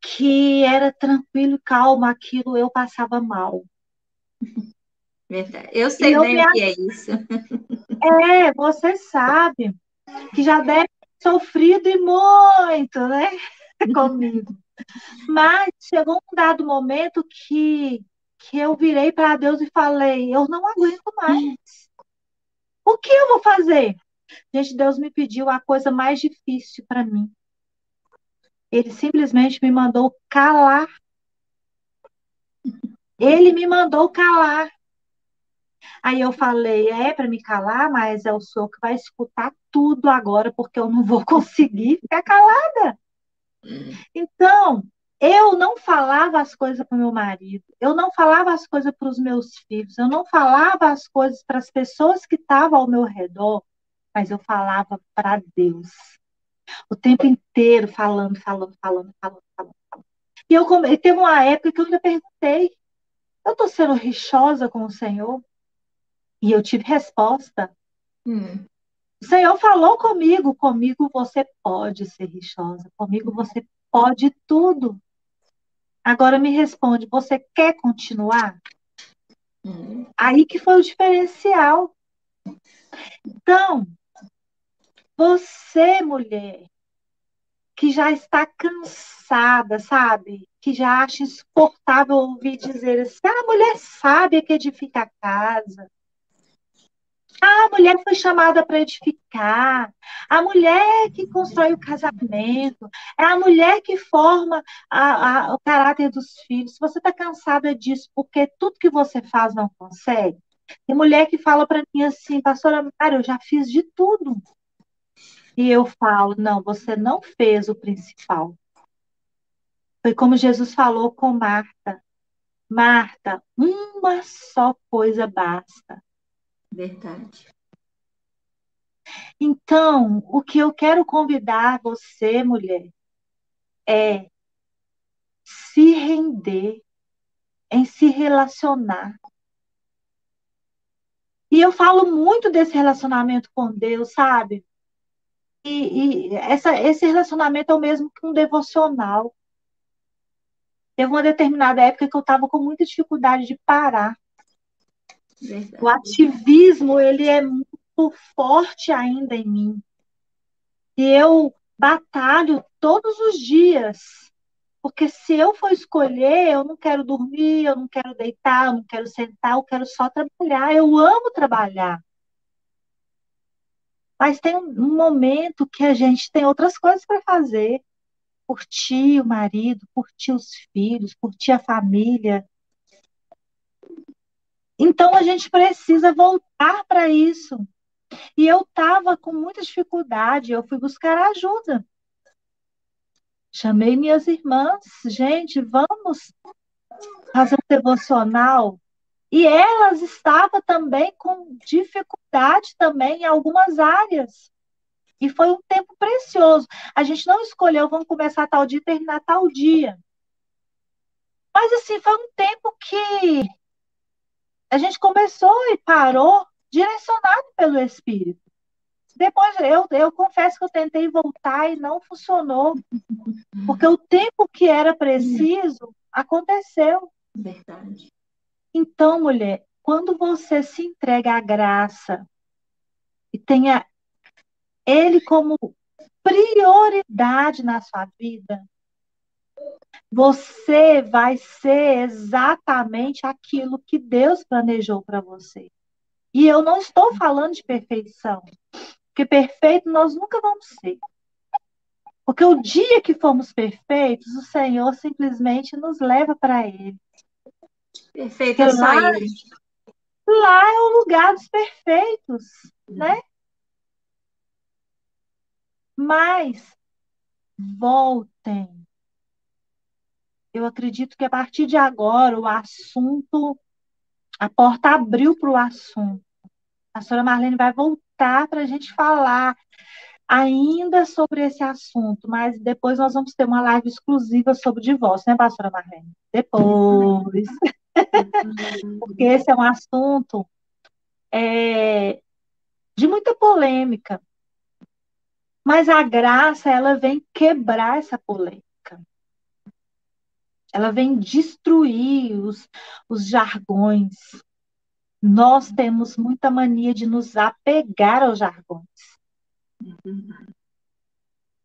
que era tranquilo e calmo aquilo, eu passava mal. Verdade. Eu sei bem o que é isso. É, você sabe que já deve ter sofrido e muito, né? comigo. Mas chegou um dado momento que, que eu virei para Deus e falei: eu não aguento mais. O que eu vou fazer? Gente, Deus me pediu a coisa mais difícil para mim. Ele simplesmente me mandou calar. Ele me mandou calar. Aí eu falei, é para me calar, mas é o senhor que vai escutar tudo agora, porque eu não vou conseguir ficar calada. Então, eu não falava as coisas para meu marido, eu não falava as coisas para os meus filhos, eu não falava as coisas para as pessoas que estavam ao meu redor, mas eu falava para Deus. O tempo inteiro falando, falando, falando, falando, falando. E eu e teve uma época que eu ainda perguntei: eu estou sendo rixosa com o Senhor? E eu tive resposta. Hum. O Senhor falou comigo, comigo você pode ser rixosa, comigo você pode tudo. Agora me responde, você quer continuar? Hum. Aí que foi o diferencial. Então, você, mulher, que já está cansada, sabe? Que já acha insuportável ouvir dizer assim: ah, a mulher sabe que edifica a casa. A mulher foi chamada para edificar, a mulher que constrói o casamento, é a mulher que forma a, a, o caráter dos filhos. Se você está cansada disso porque tudo que você faz não consegue, tem mulher que fala para mim assim, pastora Mário, eu já fiz de tudo. E eu falo, não, você não fez o principal. Foi como Jesus falou com Marta. Marta, uma só coisa basta. Verdade. Então, o que eu quero convidar você, mulher, é se render, em se relacionar. E eu falo muito desse relacionamento com Deus, sabe? E, e essa, esse relacionamento é o mesmo que um devocional. Teve uma determinada época que eu estava com muita dificuldade de parar. Verdade. O ativismo, ele é muito forte ainda em mim. E eu batalho todos os dias Porque se eu for escolher, eu não quero dormir, eu não quero deitar, eu não quero sentar, eu quero só trabalhar. Eu amo trabalhar. Mas tem um momento que a gente tem outras coisas para fazer. Curtir o marido, curtir os filhos, curtir a família. Então a gente precisa voltar para isso. E eu estava com muita dificuldade, eu fui buscar ajuda. Chamei minhas irmãs, gente, vamos fazer um devocional. E elas estavam também com dificuldade também em algumas áreas. E foi um tempo precioso. A gente não escolheu, vamos começar tal dia e terminar tal dia. Mas assim, foi um tempo que a gente começou e parou direcionado pelo Espírito. Depois, eu, eu confesso que eu tentei voltar e não funcionou. Porque o tempo que era preciso aconteceu. Verdade. Então, mulher, quando você se entrega à graça e tenha Ele como prioridade na sua vida, você vai ser exatamente aquilo que Deus planejou para você. E eu não estou falando de perfeição, porque perfeito nós nunca vamos ser. Porque o dia que fomos perfeitos, o Senhor simplesmente nos leva para Ele. Perfeito é só lá, Ele. Lá é o lugar dos perfeitos, né? Mas voltem. Eu acredito que a partir de agora o assunto, a porta abriu para o assunto. A senhora Marlene vai voltar para a gente falar ainda sobre esse assunto, mas depois nós vamos ter uma live exclusiva sobre divórcio, né, pastora Marlene? Depois. Porque esse é um assunto é, de muita polêmica. Mas a graça, ela vem quebrar essa polêmica. Ela vem destruir os, os jargões. Nós temos muita mania de nos apegar aos jargões.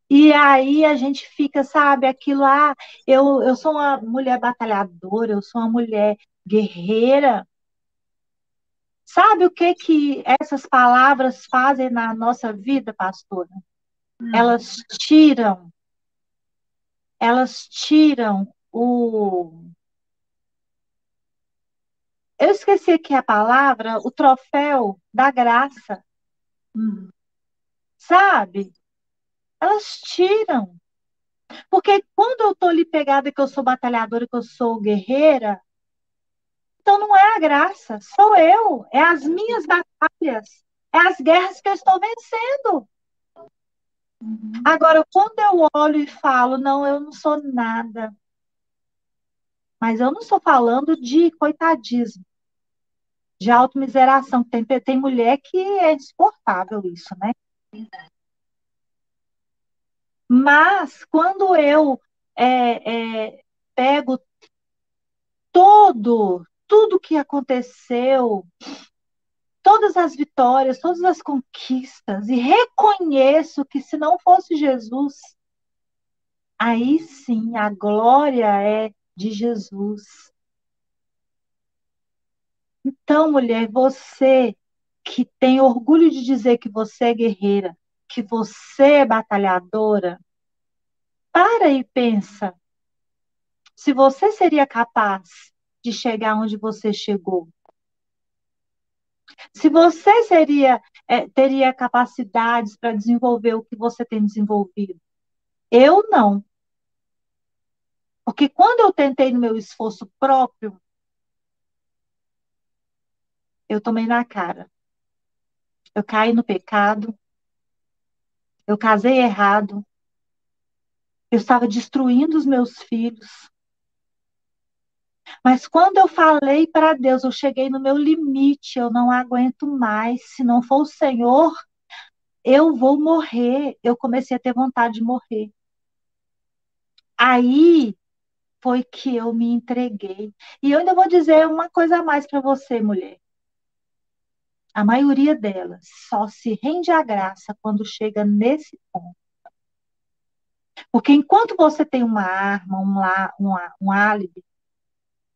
E aí a gente fica, sabe, aquilo, ah, eu, eu sou uma mulher batalhadora, eu sou uma mulher guerreira. Sabe o que que essas palavras fazem na nossa vida, pastora? Hum. Elas tiram, elas tiram o. Eu esqueci aqui a palavra, o troféu da graça. Hum sabe? Elas tiram. Porque quando eu estou ali pegada que eu sou batalhadora, que eu sou guerreira, então não é a graça, sou eu, é as minhas batalhas, é as guerras que eu estou vencendo. Uhum. Agora, quando eu olho e falo, não, eu não sou nada. Mas eu não estou falando de coitadismo, de automiseração. Tem, tem mulher que é insuportável isso, né? Mas quando eu é, é, pego todo, tudo que aconteceu, todas as vitórias, todas as conquistas, e reconheço que se não fosse Jesus, aí sim a glória é de Jesus. Então, mulher, você que tem orgulho de dizer que você é guerreira, que você é batalhadora, para e pensa. Se você seria capaz de chegar onde você chegou. Se você seria, é, teria capacidades para desenvolver o que você tem desenvolvido. Eu não. Porque quando eu tentei no meu esforço próprio, eu tomei na cara eu caí no pecado, eu casei errado, eu estava destruindo os meus filhos. Mas quando eu falei para Deus, eu cheguei no meu limite, eu não aguento mais. Se não for o Senhor, eu vou morrer. Eu comecei a ter vontade de morrer. Aí foi que eu me entreguei. E eu ainda vou dizer uma coisa a mais para você, mulher a maioria delas só se rende à graça quando chega nesse ponto. Porque enquanto você tem uma arma, um, lá, um, um álibi,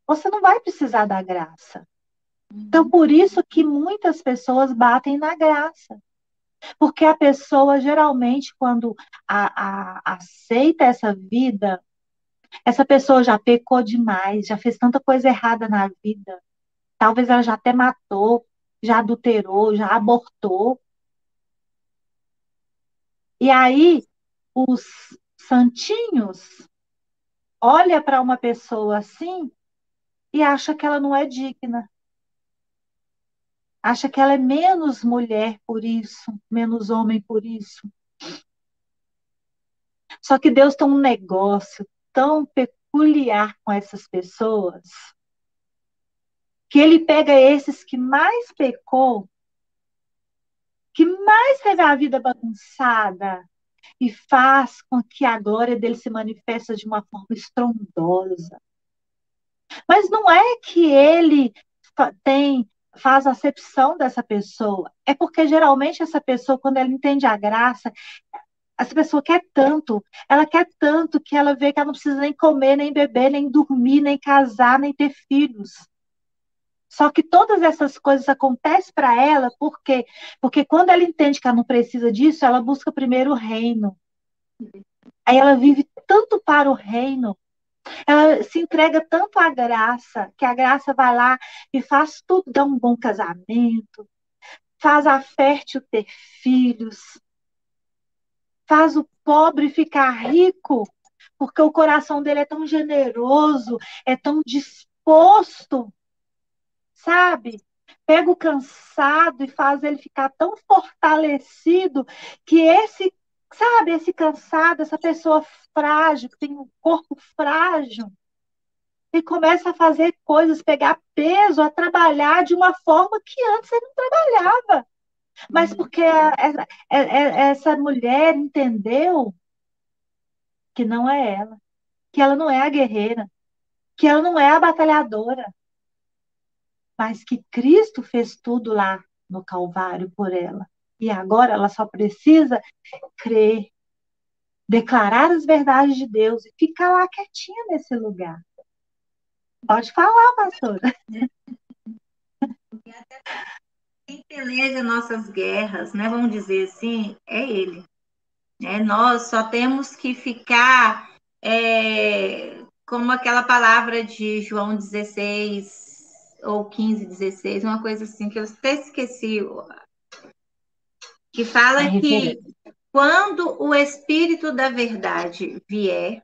você não vai precisar da graça. Então, por isso que muitas pessoas batem na graça. Porque a pessoa, geralmente, quando a, a, aceita essa vida, essa pessoa já pecou demais, já fez tanta coisa errada na vida. Talvez ela já até matou, já adulterou, já abortou. E aí, os santinhos olha para uma pessoa assim e acha que ela não é digna. Acha que ela é menos mulher por isso, menos homem por isso. Só que Deus tem um negócio tão peculiar com essas pessoas que ele pega esses que mais pecou, que mais teve a vida bagunçada, e faz com que a glória dele se manifeste de uma forma estrondosa. Mas não é que ele tem faz acepção dessa pessoa, é porque geralmente essa pessoa quando ela entende a graça, essa pessoa quer tanto, ela quer tanto que ela vê que ela não precisa nem comer, nem beber, nem dormir, nem casar, nem ter filhos. Só que todas essas coisas acontecem para ela porque porque quando ela entende que ela não precisa disso, ela busca primeiro o reino. Aí ela vive tanto para o reino, ela se entrega tanto à graça, que a graça vai lá e faz tudo, dá um bom casamento, faz a fértil ter filhos, faz o pobre ficar rico, porque o coração dele é tão generoso, é tão disposto sabe? Pega o cansado e faz ele ficar tão fortalecido que esse, sabe, esse cansado, essa pessoa frágil, que tem um corpo frágil, e começa a fazer coisas, pegar peso, a trabalhar de uma forma que antes ele não trabalhava. Mas porque essa mulher entendeu que não é ela, que ela não é a guerreira, que ela não é a batalhadora, mas que Cristo fez tudo lá no Calvário por ela. E agora ela só precisa crer, declarar as verdades de Deus e ficar lá quietinha nesse lugar. Pode falar, pastora. Quem peleja nossas guerras, né, vamos dizer assim, é Ele. É, nós só temos que ficar é, como aquela palavra de João 16, ou 15, 16, uma coisa assim, que eu até esqueci, que fala é que quando o Espírito da Verdade vier,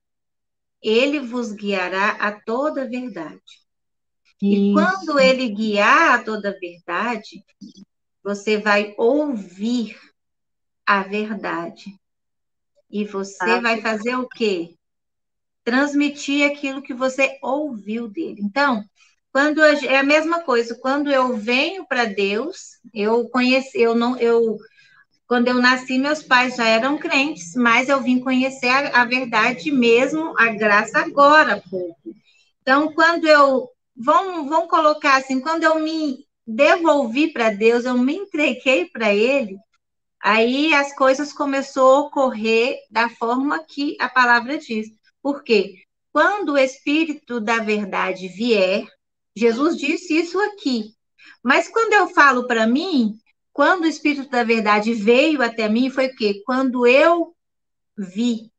ele vos guiará a toda a verdade. Isso. E quando ele guiar a toda a verdade, você vai ouvir a verdade. E você ah, vai fazer o quê? Transmitir aquilo que você ouviu dele. Então, quando eu, é a mesma coisa, quando eu venho para Deus, eu conheci, eu não, eu quando eu nasci, meus pais já eram crentes, mas eu vim conhecer a, a verdade mesmo, a graça agora, pouco. Então, quando eu vão, vão colocar assim, quando eu me devolvi para Deus, eu me entreguei para Ele, aí as coisas começou a ocorrer da forma que a palavra diz. Por quê? Quando o Espírito da verdade vier, Jesus disse isso aqui. Mas quando eu falo para mim, quando o Espírito da Verdade veio até mim, foi o quê? Quando eu vi,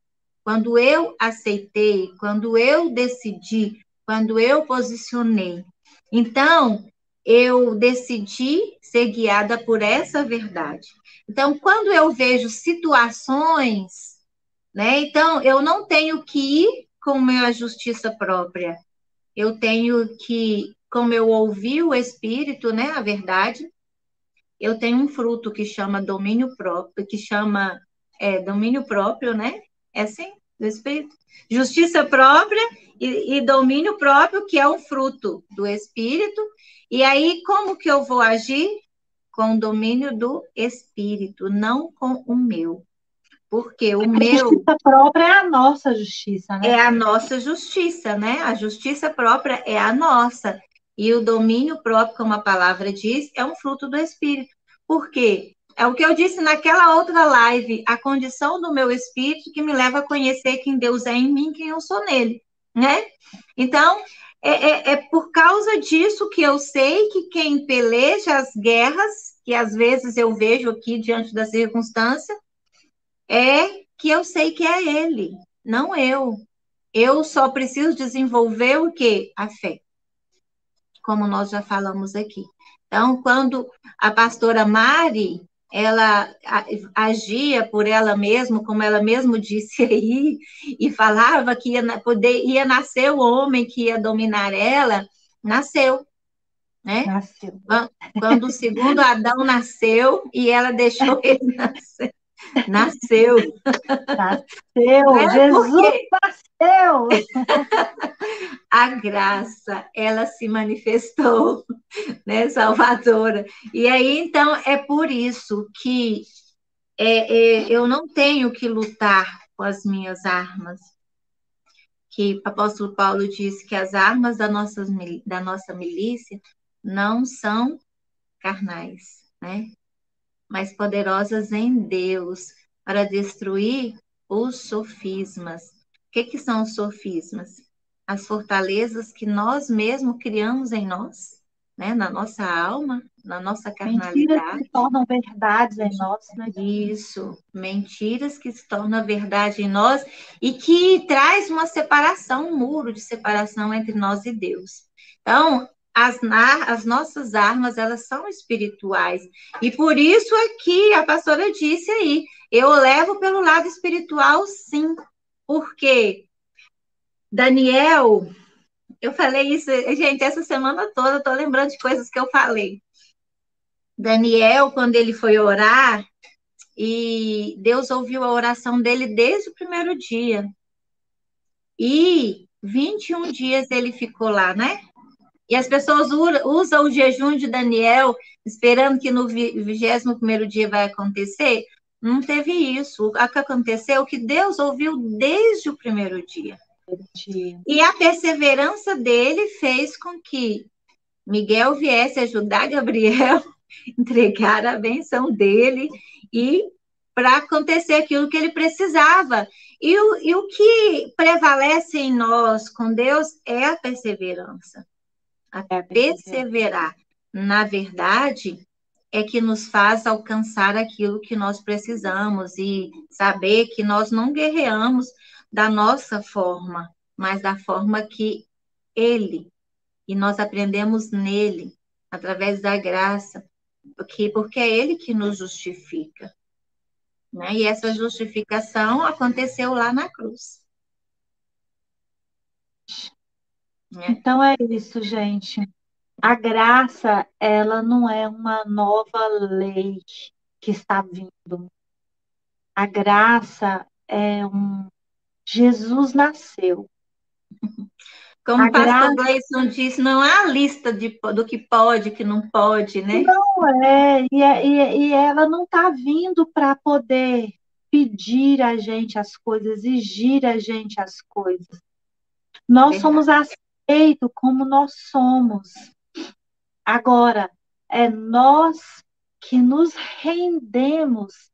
quando eu aceitei, quando eu decidi, quando eu posicionei. Então, eu decidi ser guiada por essa verdade. Então, quando eu vejo situações, né? Então, eu não tenho que ir com minha justiça própria eu tenho que, como eu ouvi o Espírito, né, a verdade, eu tenho um fruto que chama domínio próprio, que chama é, domínio próprio, né? É assim, do Espírito. Justiça própria e, e domínio próprio, que é um fruto do Espírito. E aí, como que eu vou agir? Com o domínio do Espírito, não com o meu. Porque o a meu. A justiça própria é a nossa justiça, né? É a nossa justiça, né? A justiça própria é a nossa. E o domínio próprio, como a palavra diz, é um fruto do Espírito. Por quê? É o que eu disse naquela outra live, a condição do meu espírito que me leva a conhecer quem Deus é em mim, quem eu sou nele, né? Então, é, é, é por causa disso que eu sei que quem peleja as guerras, que às vezes eu vejo aqui diante da circunstância, é que eu sei que é ele, não eu. Eu só preciso desenvolver o que? A fé. Como nós já falamos aqui. Então, quando a pastora Mari, ela agia por ela mesma, como ela mesma disse aí, e falava que ia, poder, ia nascer o homem que ia dominar ela, nasceu. Né? Nasceu. Quando o segundo Adão nasceu e ela deixou ele nascer. Nasceu. Nasceu, é Jesus nasceu. A graça, ela se manifestou, né, Salvadora. E aí, então, é por isso que é, é, eu não tenho que lutar com as minhas armas. Que o apóstolo Paulo disse que as armas da nossa, da nossa milícia não são carnais, né? Mas poderosas em Deus para destruir os sofismas. O que, que são os sofismas? As fortalezas que nós mesmos criamos em nós, né? na nossa alma, na nossa carnalidade. Mentiras que se tornam verdades em nós. Né? Isso, mentiras que se tornam verdade em nós e que traz uma separação, um muro de separação entre nós e Deus. Então, as, as nossas armas, elas são espirituais. E por isso aqui a pastora disse aí, eu levo pelo lado espiritual, sim. Porque Daniel, eu falei isso, gente, essa semana toda eu tô lembrando de coisas que eu falei. Daniel, quando ele foi orar, e Deus ouviu a oração dele desde o primeiro dia. E 21 dias ele ficou lá, né? E as pessoas usam o jejum de Daniel, esperando que no 21 dia vai acontecer. Não teve isso. O que aconteceu é que Deus ouviu desde o primeiro dia. E a perseverança dele fez com que Miguel viesse ajudar Gabriel, entregar a benção dele e para acontecer aquilo que ele precisava. E o, e o que prevalece em nós com Deus é a perseverança a perseverar na verdade é que nos faz alcançar aquilo que nós precisamos e saber que nós não guerreamos da nossa forma, mas da forma que Ele, e nós aprendemos nele, através da graça, porque, porque é Ele que nos justifica. Né? E essa justificação aconteceu lá na cruz. Né? Então é isso, gente. A graça, ela não é uma nova lei que está vindo. A graça é um Jesus nasceu. Como o pastor graça... Gleison disse, não há lista de, do que pode, que não pode, né? Não é, e, é, e, e ela não está vindo para poder pedir a gente as coisas, exigir a gente as coisas. Nós Verdade. somos aceito como nós somos. Agora, é nós que nos rendemos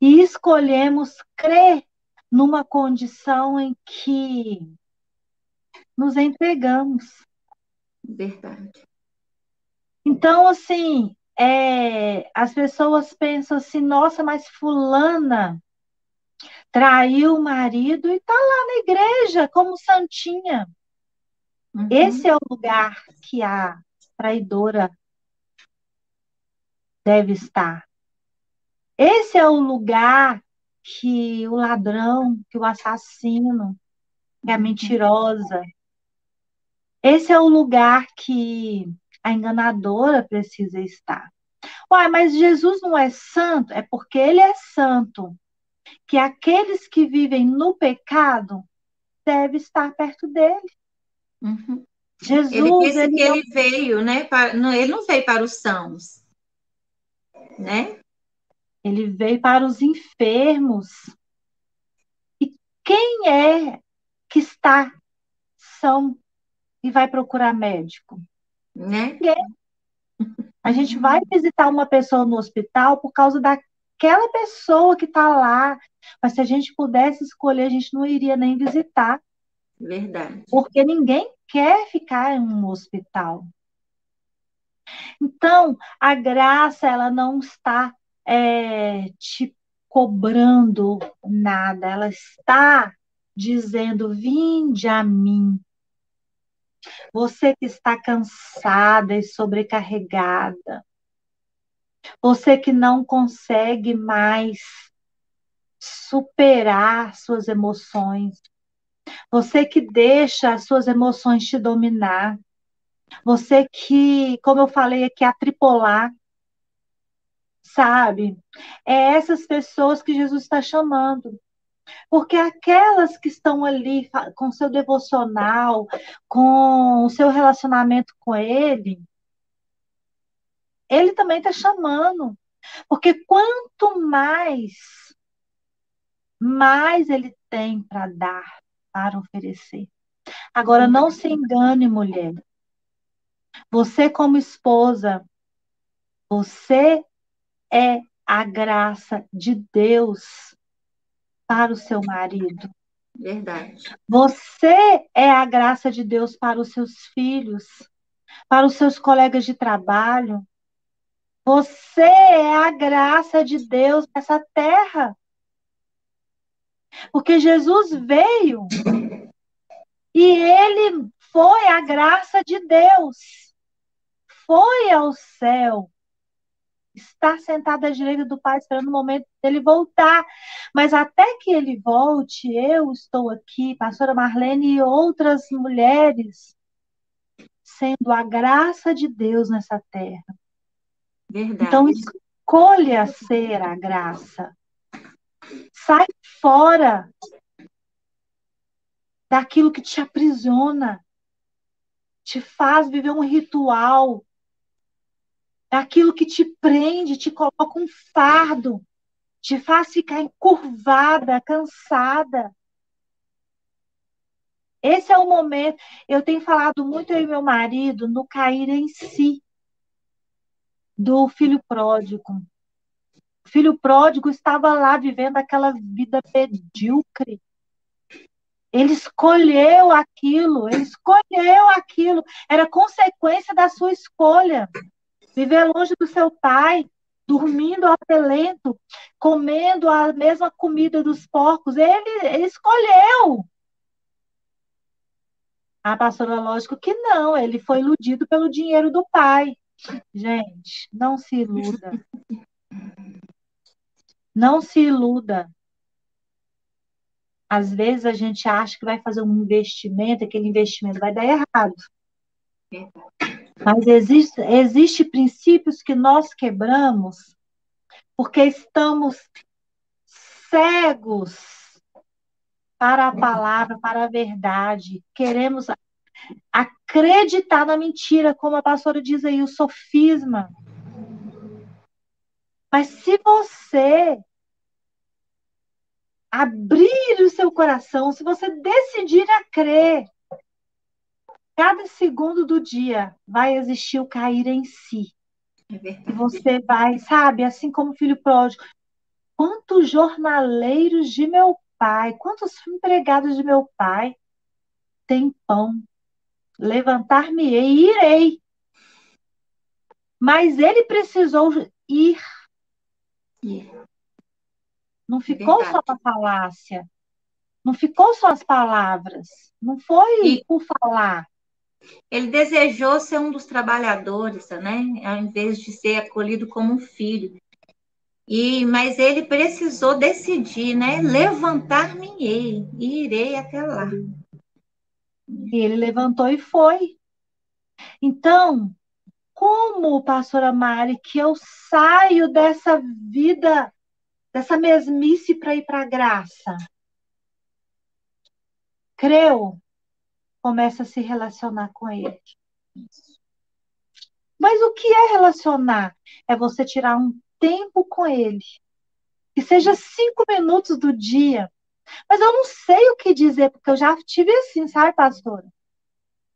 e escolhemos crer numa condição em que nos entregamos. Verdade. Então, assim, é, as pessoas pensam assim, nossa, mas fulana traiu o marido e está lá na igreja como santinha. Uhum. Esse é o lugar que a traidora deve estar. Esse é o lugar que o ladrão, que o assassino, que a uhum. mentirosa. Esse é o lugar que a enganadora precisa estar. Uai, mas Jesus não é santo? É porque ele é santo. Que aqueles que vivem no pecado devem estar perto dele. Uhum. Jesus, ele disse ele que não... ele veio, né? Para, não, ele não veio para os sãos, né? Ele veio para os enfermos. E quem é que está são e vai procurar médico? Né? Ninguém. A gente vai visitar uma pessoa no hospital por causa daquela pessoa que está lá. Mas se a gente pudesse escolher, a gente não iria nem visitar. Verdade. Porque ninguém quer ficar em um hospital. Então, a graça, ela não está é, te cobrando nada, ela está dizendo: Vinde a mim. Você que está cansada e sobrecarregada, você que não consegue mais superar suas emoções, você que deixa as suas emoções te dominar, você que, como eu falei aqui, atripolar, sabe? É essas pessoas que Jesus está chamando. Porque aquelas que estão ali com seu devocional, com o seu relacionamento com Ele, Ele também está chamando. Porque quanto mais, mais Ele tem para dar, para oferecer. Agora, não se engane, mulher. Você, como esposa, você é a graça de Deus para o seu marido. Verdade. Você é a graça de Deus para os seus filhos, para os seus colegas de trabalho. Você é a graça de Deus nessa terra. Porque Jesus veio e ele foi a graça de Deus. Foi ao céu está sentado à direita do Pai, esperando o momento dele voltar. Mas até que ele volte, eu estou aqui, pastora Marlene e outras mulheres, sendo a graça de Deus nessa terra. Verdade. Então, escolha ser a graça. Sai fora daquilo que te aprisiona, te faz viver um ritual, daquilo que te prende, te coloca um fardo, te faz ficar encurvada, cansada. Esse é o momento. Eu tenho falado muito eu e meu marido no cair em si do filho pródigo. O filho pródigo estava lá vivendo aquela vida medíocre. Ele escolheu aquilo, ele escolheu aquilo, era consequência da sua escolha viver longe do seu pai, dormindo ao relento, comendo a mesma comida dos porcos. Ele, ele escolheu. A pastora, lógico que não, ele foi iludido pelo dinheiro do pai. Gente, não se iluda. Não se iluda. Às vezes a gente acha que vai fazer um investimento, aquele investimento vai dar errado. Mas existe, existe princípios que nós quebramos porque estamos cegos para a palavra, para a verdade. Queremos acreditar na mentira, como a pastora diz aí, o sofisma. Mas se você abrir o seu coração, se você decidir a crer, cada segundo do dia vai existir o cair em si. É e você vai, sabe, assim como o filho pródigo. Quantos jornaleiros de meu pai, quantos empregados de meu pai têm pão? Levantar-me-ei e irei. Mas ele precisou ir. Não ficou Verdade. só na falácia. Não ficou só as palavras. Não foi e... por falar. Ele desejou ser um dos trabalhadores, né? Ao invés de ser acolhido como um filho. E, mas ele precisou decidir, né? Levantar-me-ei e irei até lá. E ele levantou e foi. Então, como, pastora Mari, que eu saio dessa vida, dessa mesmice para ir para a graça? Creu começa a se relacionar com ele. Mas o que é relacionar? É você tirar um tempo com ele. Que seja cinco minutos do dia. Mas eu não sei o que dizer, porque eu já tive assim, sabe, pastora?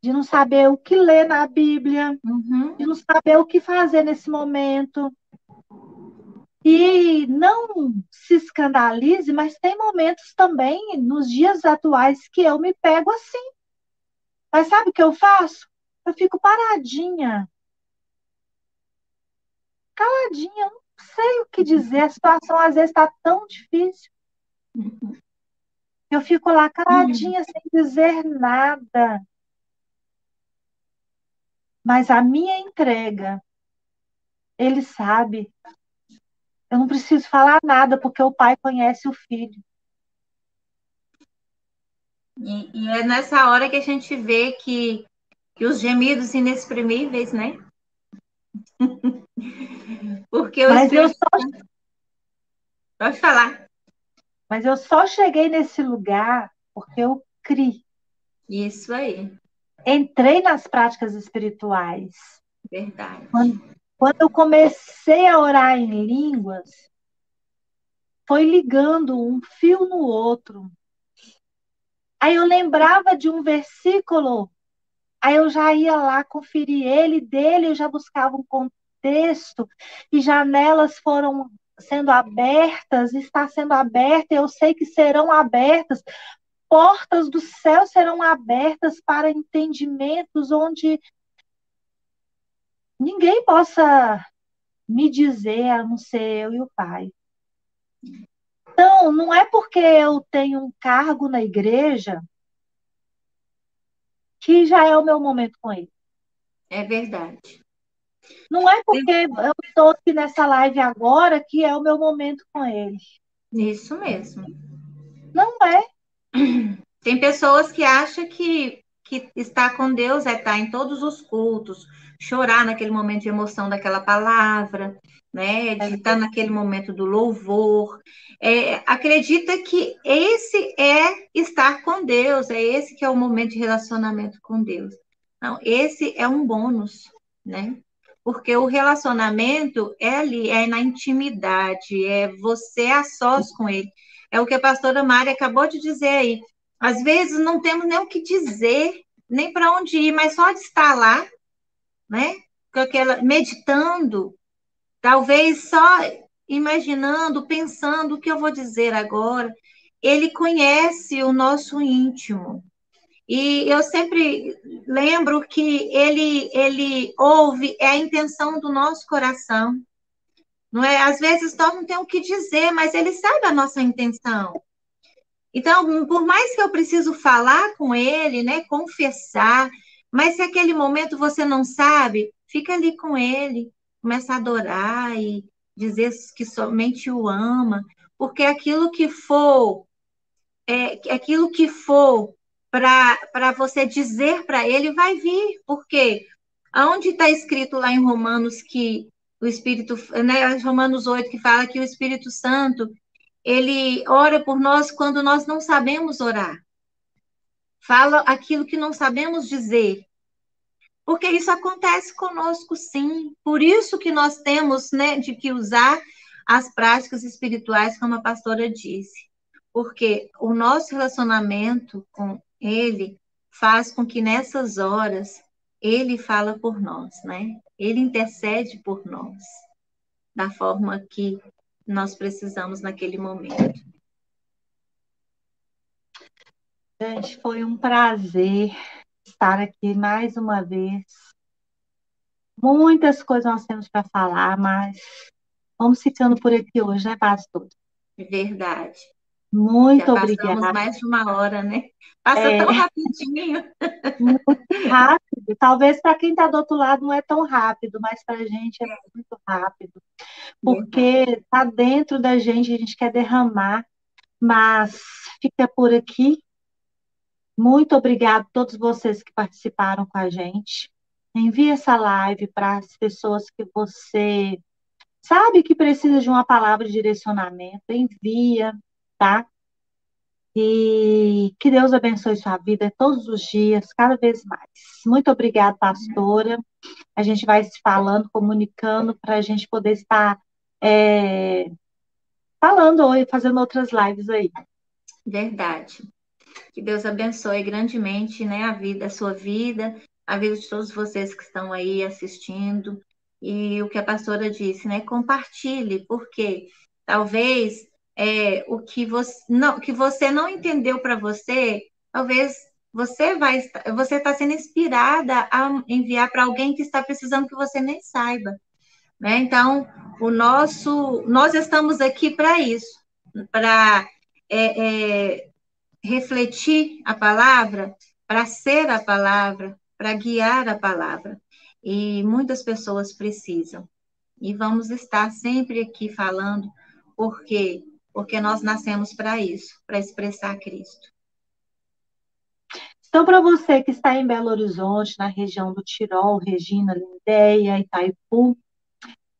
De não saber o que ler na Bíblia, Uhum. de não saber o que fazer nesse momento. E não se escandalize, mas tem momentos também, nos dias atuais, que eu me pego assim. Mas sabe o que eu faço? Eu fico paradinha. Caladinha, eu não sei o que dizer. A situação às vezes está tão difícil. Eu fico lá caladinha, sem dizer nada. Mas a minha entrega, ele sabe. Eu não preciso falar nada, porque o pai conhece o filho. E, e é nessa hora que a gente vê que, que os gemidos inexprimíveis, né? porque o Mas eu só. Pode falar. mas eu só cheguei nesse lugar porque eu criei. Isso aí, Entrei nas práticas espirituais. verdade. Quando eu comecei a orar em línguas, foi ligando um fio no outro. Aí eu lembrava de um versículo, aí eu já ia lá conferir ele, dele eu já buscava um contexto, e janelas foram sendo abertas, está sendo aberta, eu sei que serão abertas, portas do céu serão abertas para entendimentos onde ninguém possa me dizer, a não ser eu e o Pai. Então, não é porque eu tenho um cargo na igreja que já é o meu momento com ele. É verdade. Não é porque eu estou aqui nessa live agora que é o meu momento com ele. Isso mesmo. Não é. Tem pessoas que acham que, que estar com Deus é estar em todos os cultos, chorar naquele momento de emoção daquela palavra, né? De estar naquele momento do louvor. É, acredita que esse é estar com Deus, é esse que é o momento de relacionamento com Deus. Não, esse é um bônus, né? Porque o relacionamento é ali, é na intimidade, é você a sós com ele. É o que a pastora Mari acabou de dizer aí. Às vezes não temos nem o que dizer, nem para onde ir, mas só de estar lá, né? Com aquela, meditando, talvez só imaginando, pensando o que eu vou dizer agora. Ele conhece o nosso íntimo. E eu sempre lembro que ele ele ouve é a intenção do nosso coração. Não é? Às vezes nós não temos o que dizer, mas ele sabe a nossa intenção. Então, por mais que eu preciso falar com ele, né, confessar, mas se aquele momento você não sabe, fica ali com ele, começa a adorar e dizer que somente o ama, porque aquilo que for, é, aquilo que for para você dizer para ele vai vir, porque aonde está escrito lá em Romanos que o Espírito, né, Romanos 8, que fala que o Espírito Santo, ele ora por nós quando nós não sabemos orar. Fala aquilo que não sabemos dizer. Porque isso acontece conosco, sim. Por isso que nós temos, né, de que usar as práticas espirituais, como a pastora disse. Porque o nosso relacionamento com ele faz com que nessas horas ele fala por nós, né? Ele intercede por nós da forma que nós precisamos naquele momento. Gente, foi um prazer estar aqui mais uma vez. Muitas coisas nós temos para falar, mas vamos ficando por aqui hoje, né, pastor? Verdade. Muito Já obrigada. passamos mais de uma hora, né? Passa É. tão rapidinho. Muito rápido. Talvez para quem está do outro lado não é tão rápido, mas para a gente é muito rápido. Porque está dentro da gente, a gente quer derramar. Mas fica por aqui. Muito obrigado a todos vocês que participaram com a gente. Envie essa live para as pessoas que você sabe que precisa de uma palavra de direcionamento. Envia, tá? E que Deus abençoe sua vida todos os dias, cada vez mais. Muito obrigada, pastora. A gente vai se falando, comunicando para a gente poder estar é, falando ou fazendo outras lives aí. Verdade. Que Deus abençoe grandemente, né, a vida, a sua vida, a vida de todos vocês que estão aí assistindo. E o que a pastora disse, né? Compartilhe, porque talvez é, o que você não, que você não entendeu para você, talvez você vai você está sendo inspirada a enviar para alguém que está precisando que você nem saiba. Né? Então, o nosso, nós estamos aqui para isso, para é, é, refletir a palavra, para ser a palavra, para guiar a palavra. E muitas pessoas precisam. E vamos estar sempre aqui falando, por quê? Porque nós nascemos para isso, para expressar Cristo. Então, para você que está em Belo Horizonte, na região do Tirol, Regina, Lindéia, Itaipu,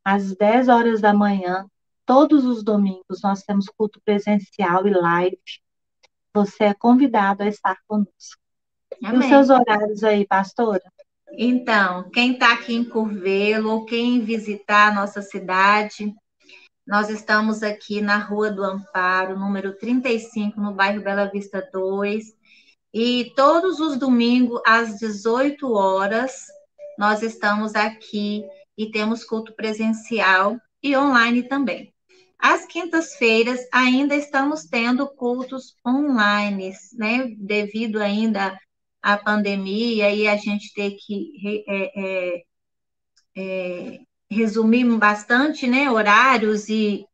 às 10 horas da manhã, todos os domingos, nós temos culto presencial e live. Você é convidado a estar conosco. Amém. E os seus horários aí, pastora? Então, quem está aqui em Curvelo ou quem visitar a nossa cidade, nós estamos aqui na Rua do Amparo, número 35, no bairro Bela Vista 2. E todos os domingos, às 18 horas, nós estamos aqui e temos culto presencial e online também. Às quintas-feiras ainda estamos tendo cultos online, né? Devido ainda à pandemia e a gente ter que é, é, é, resumir bastante, né? Horários e,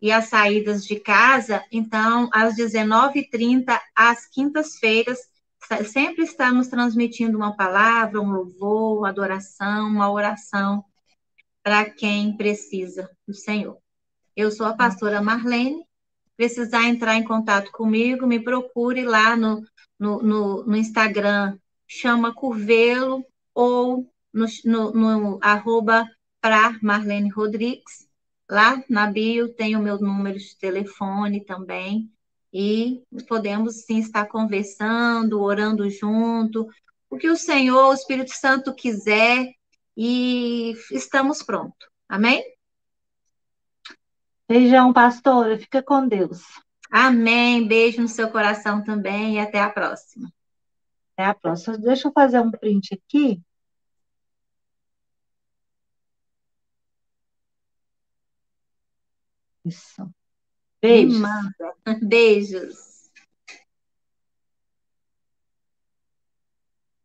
e as saídas de casa. Então, às 19h30, às quintas-feiras, sempre estamos transmitindo uma palavra, um louvor, uma adoração, uma oração para quem precisa do Senhor. Eu sou a pastora Marlene. Precisar entrar em contato comigo, me procure lá no, no, no, no Instagram, chama Curvelo, ou no, no, no arroba para Marlene Rodrigues. Lá na bio tem o meu número de telefone também. E podemos sim estar conversando, orando junto, o que o Senhor, o Espírito Santo quiser, e estamos prontos. Amém? Beijão, pastora. Fica com Deus. Amém. Beijo no seu coração também e até a próxima. Até a próxima. Deixa eu fazer um print aqui. Isso. Beijos. Beijos.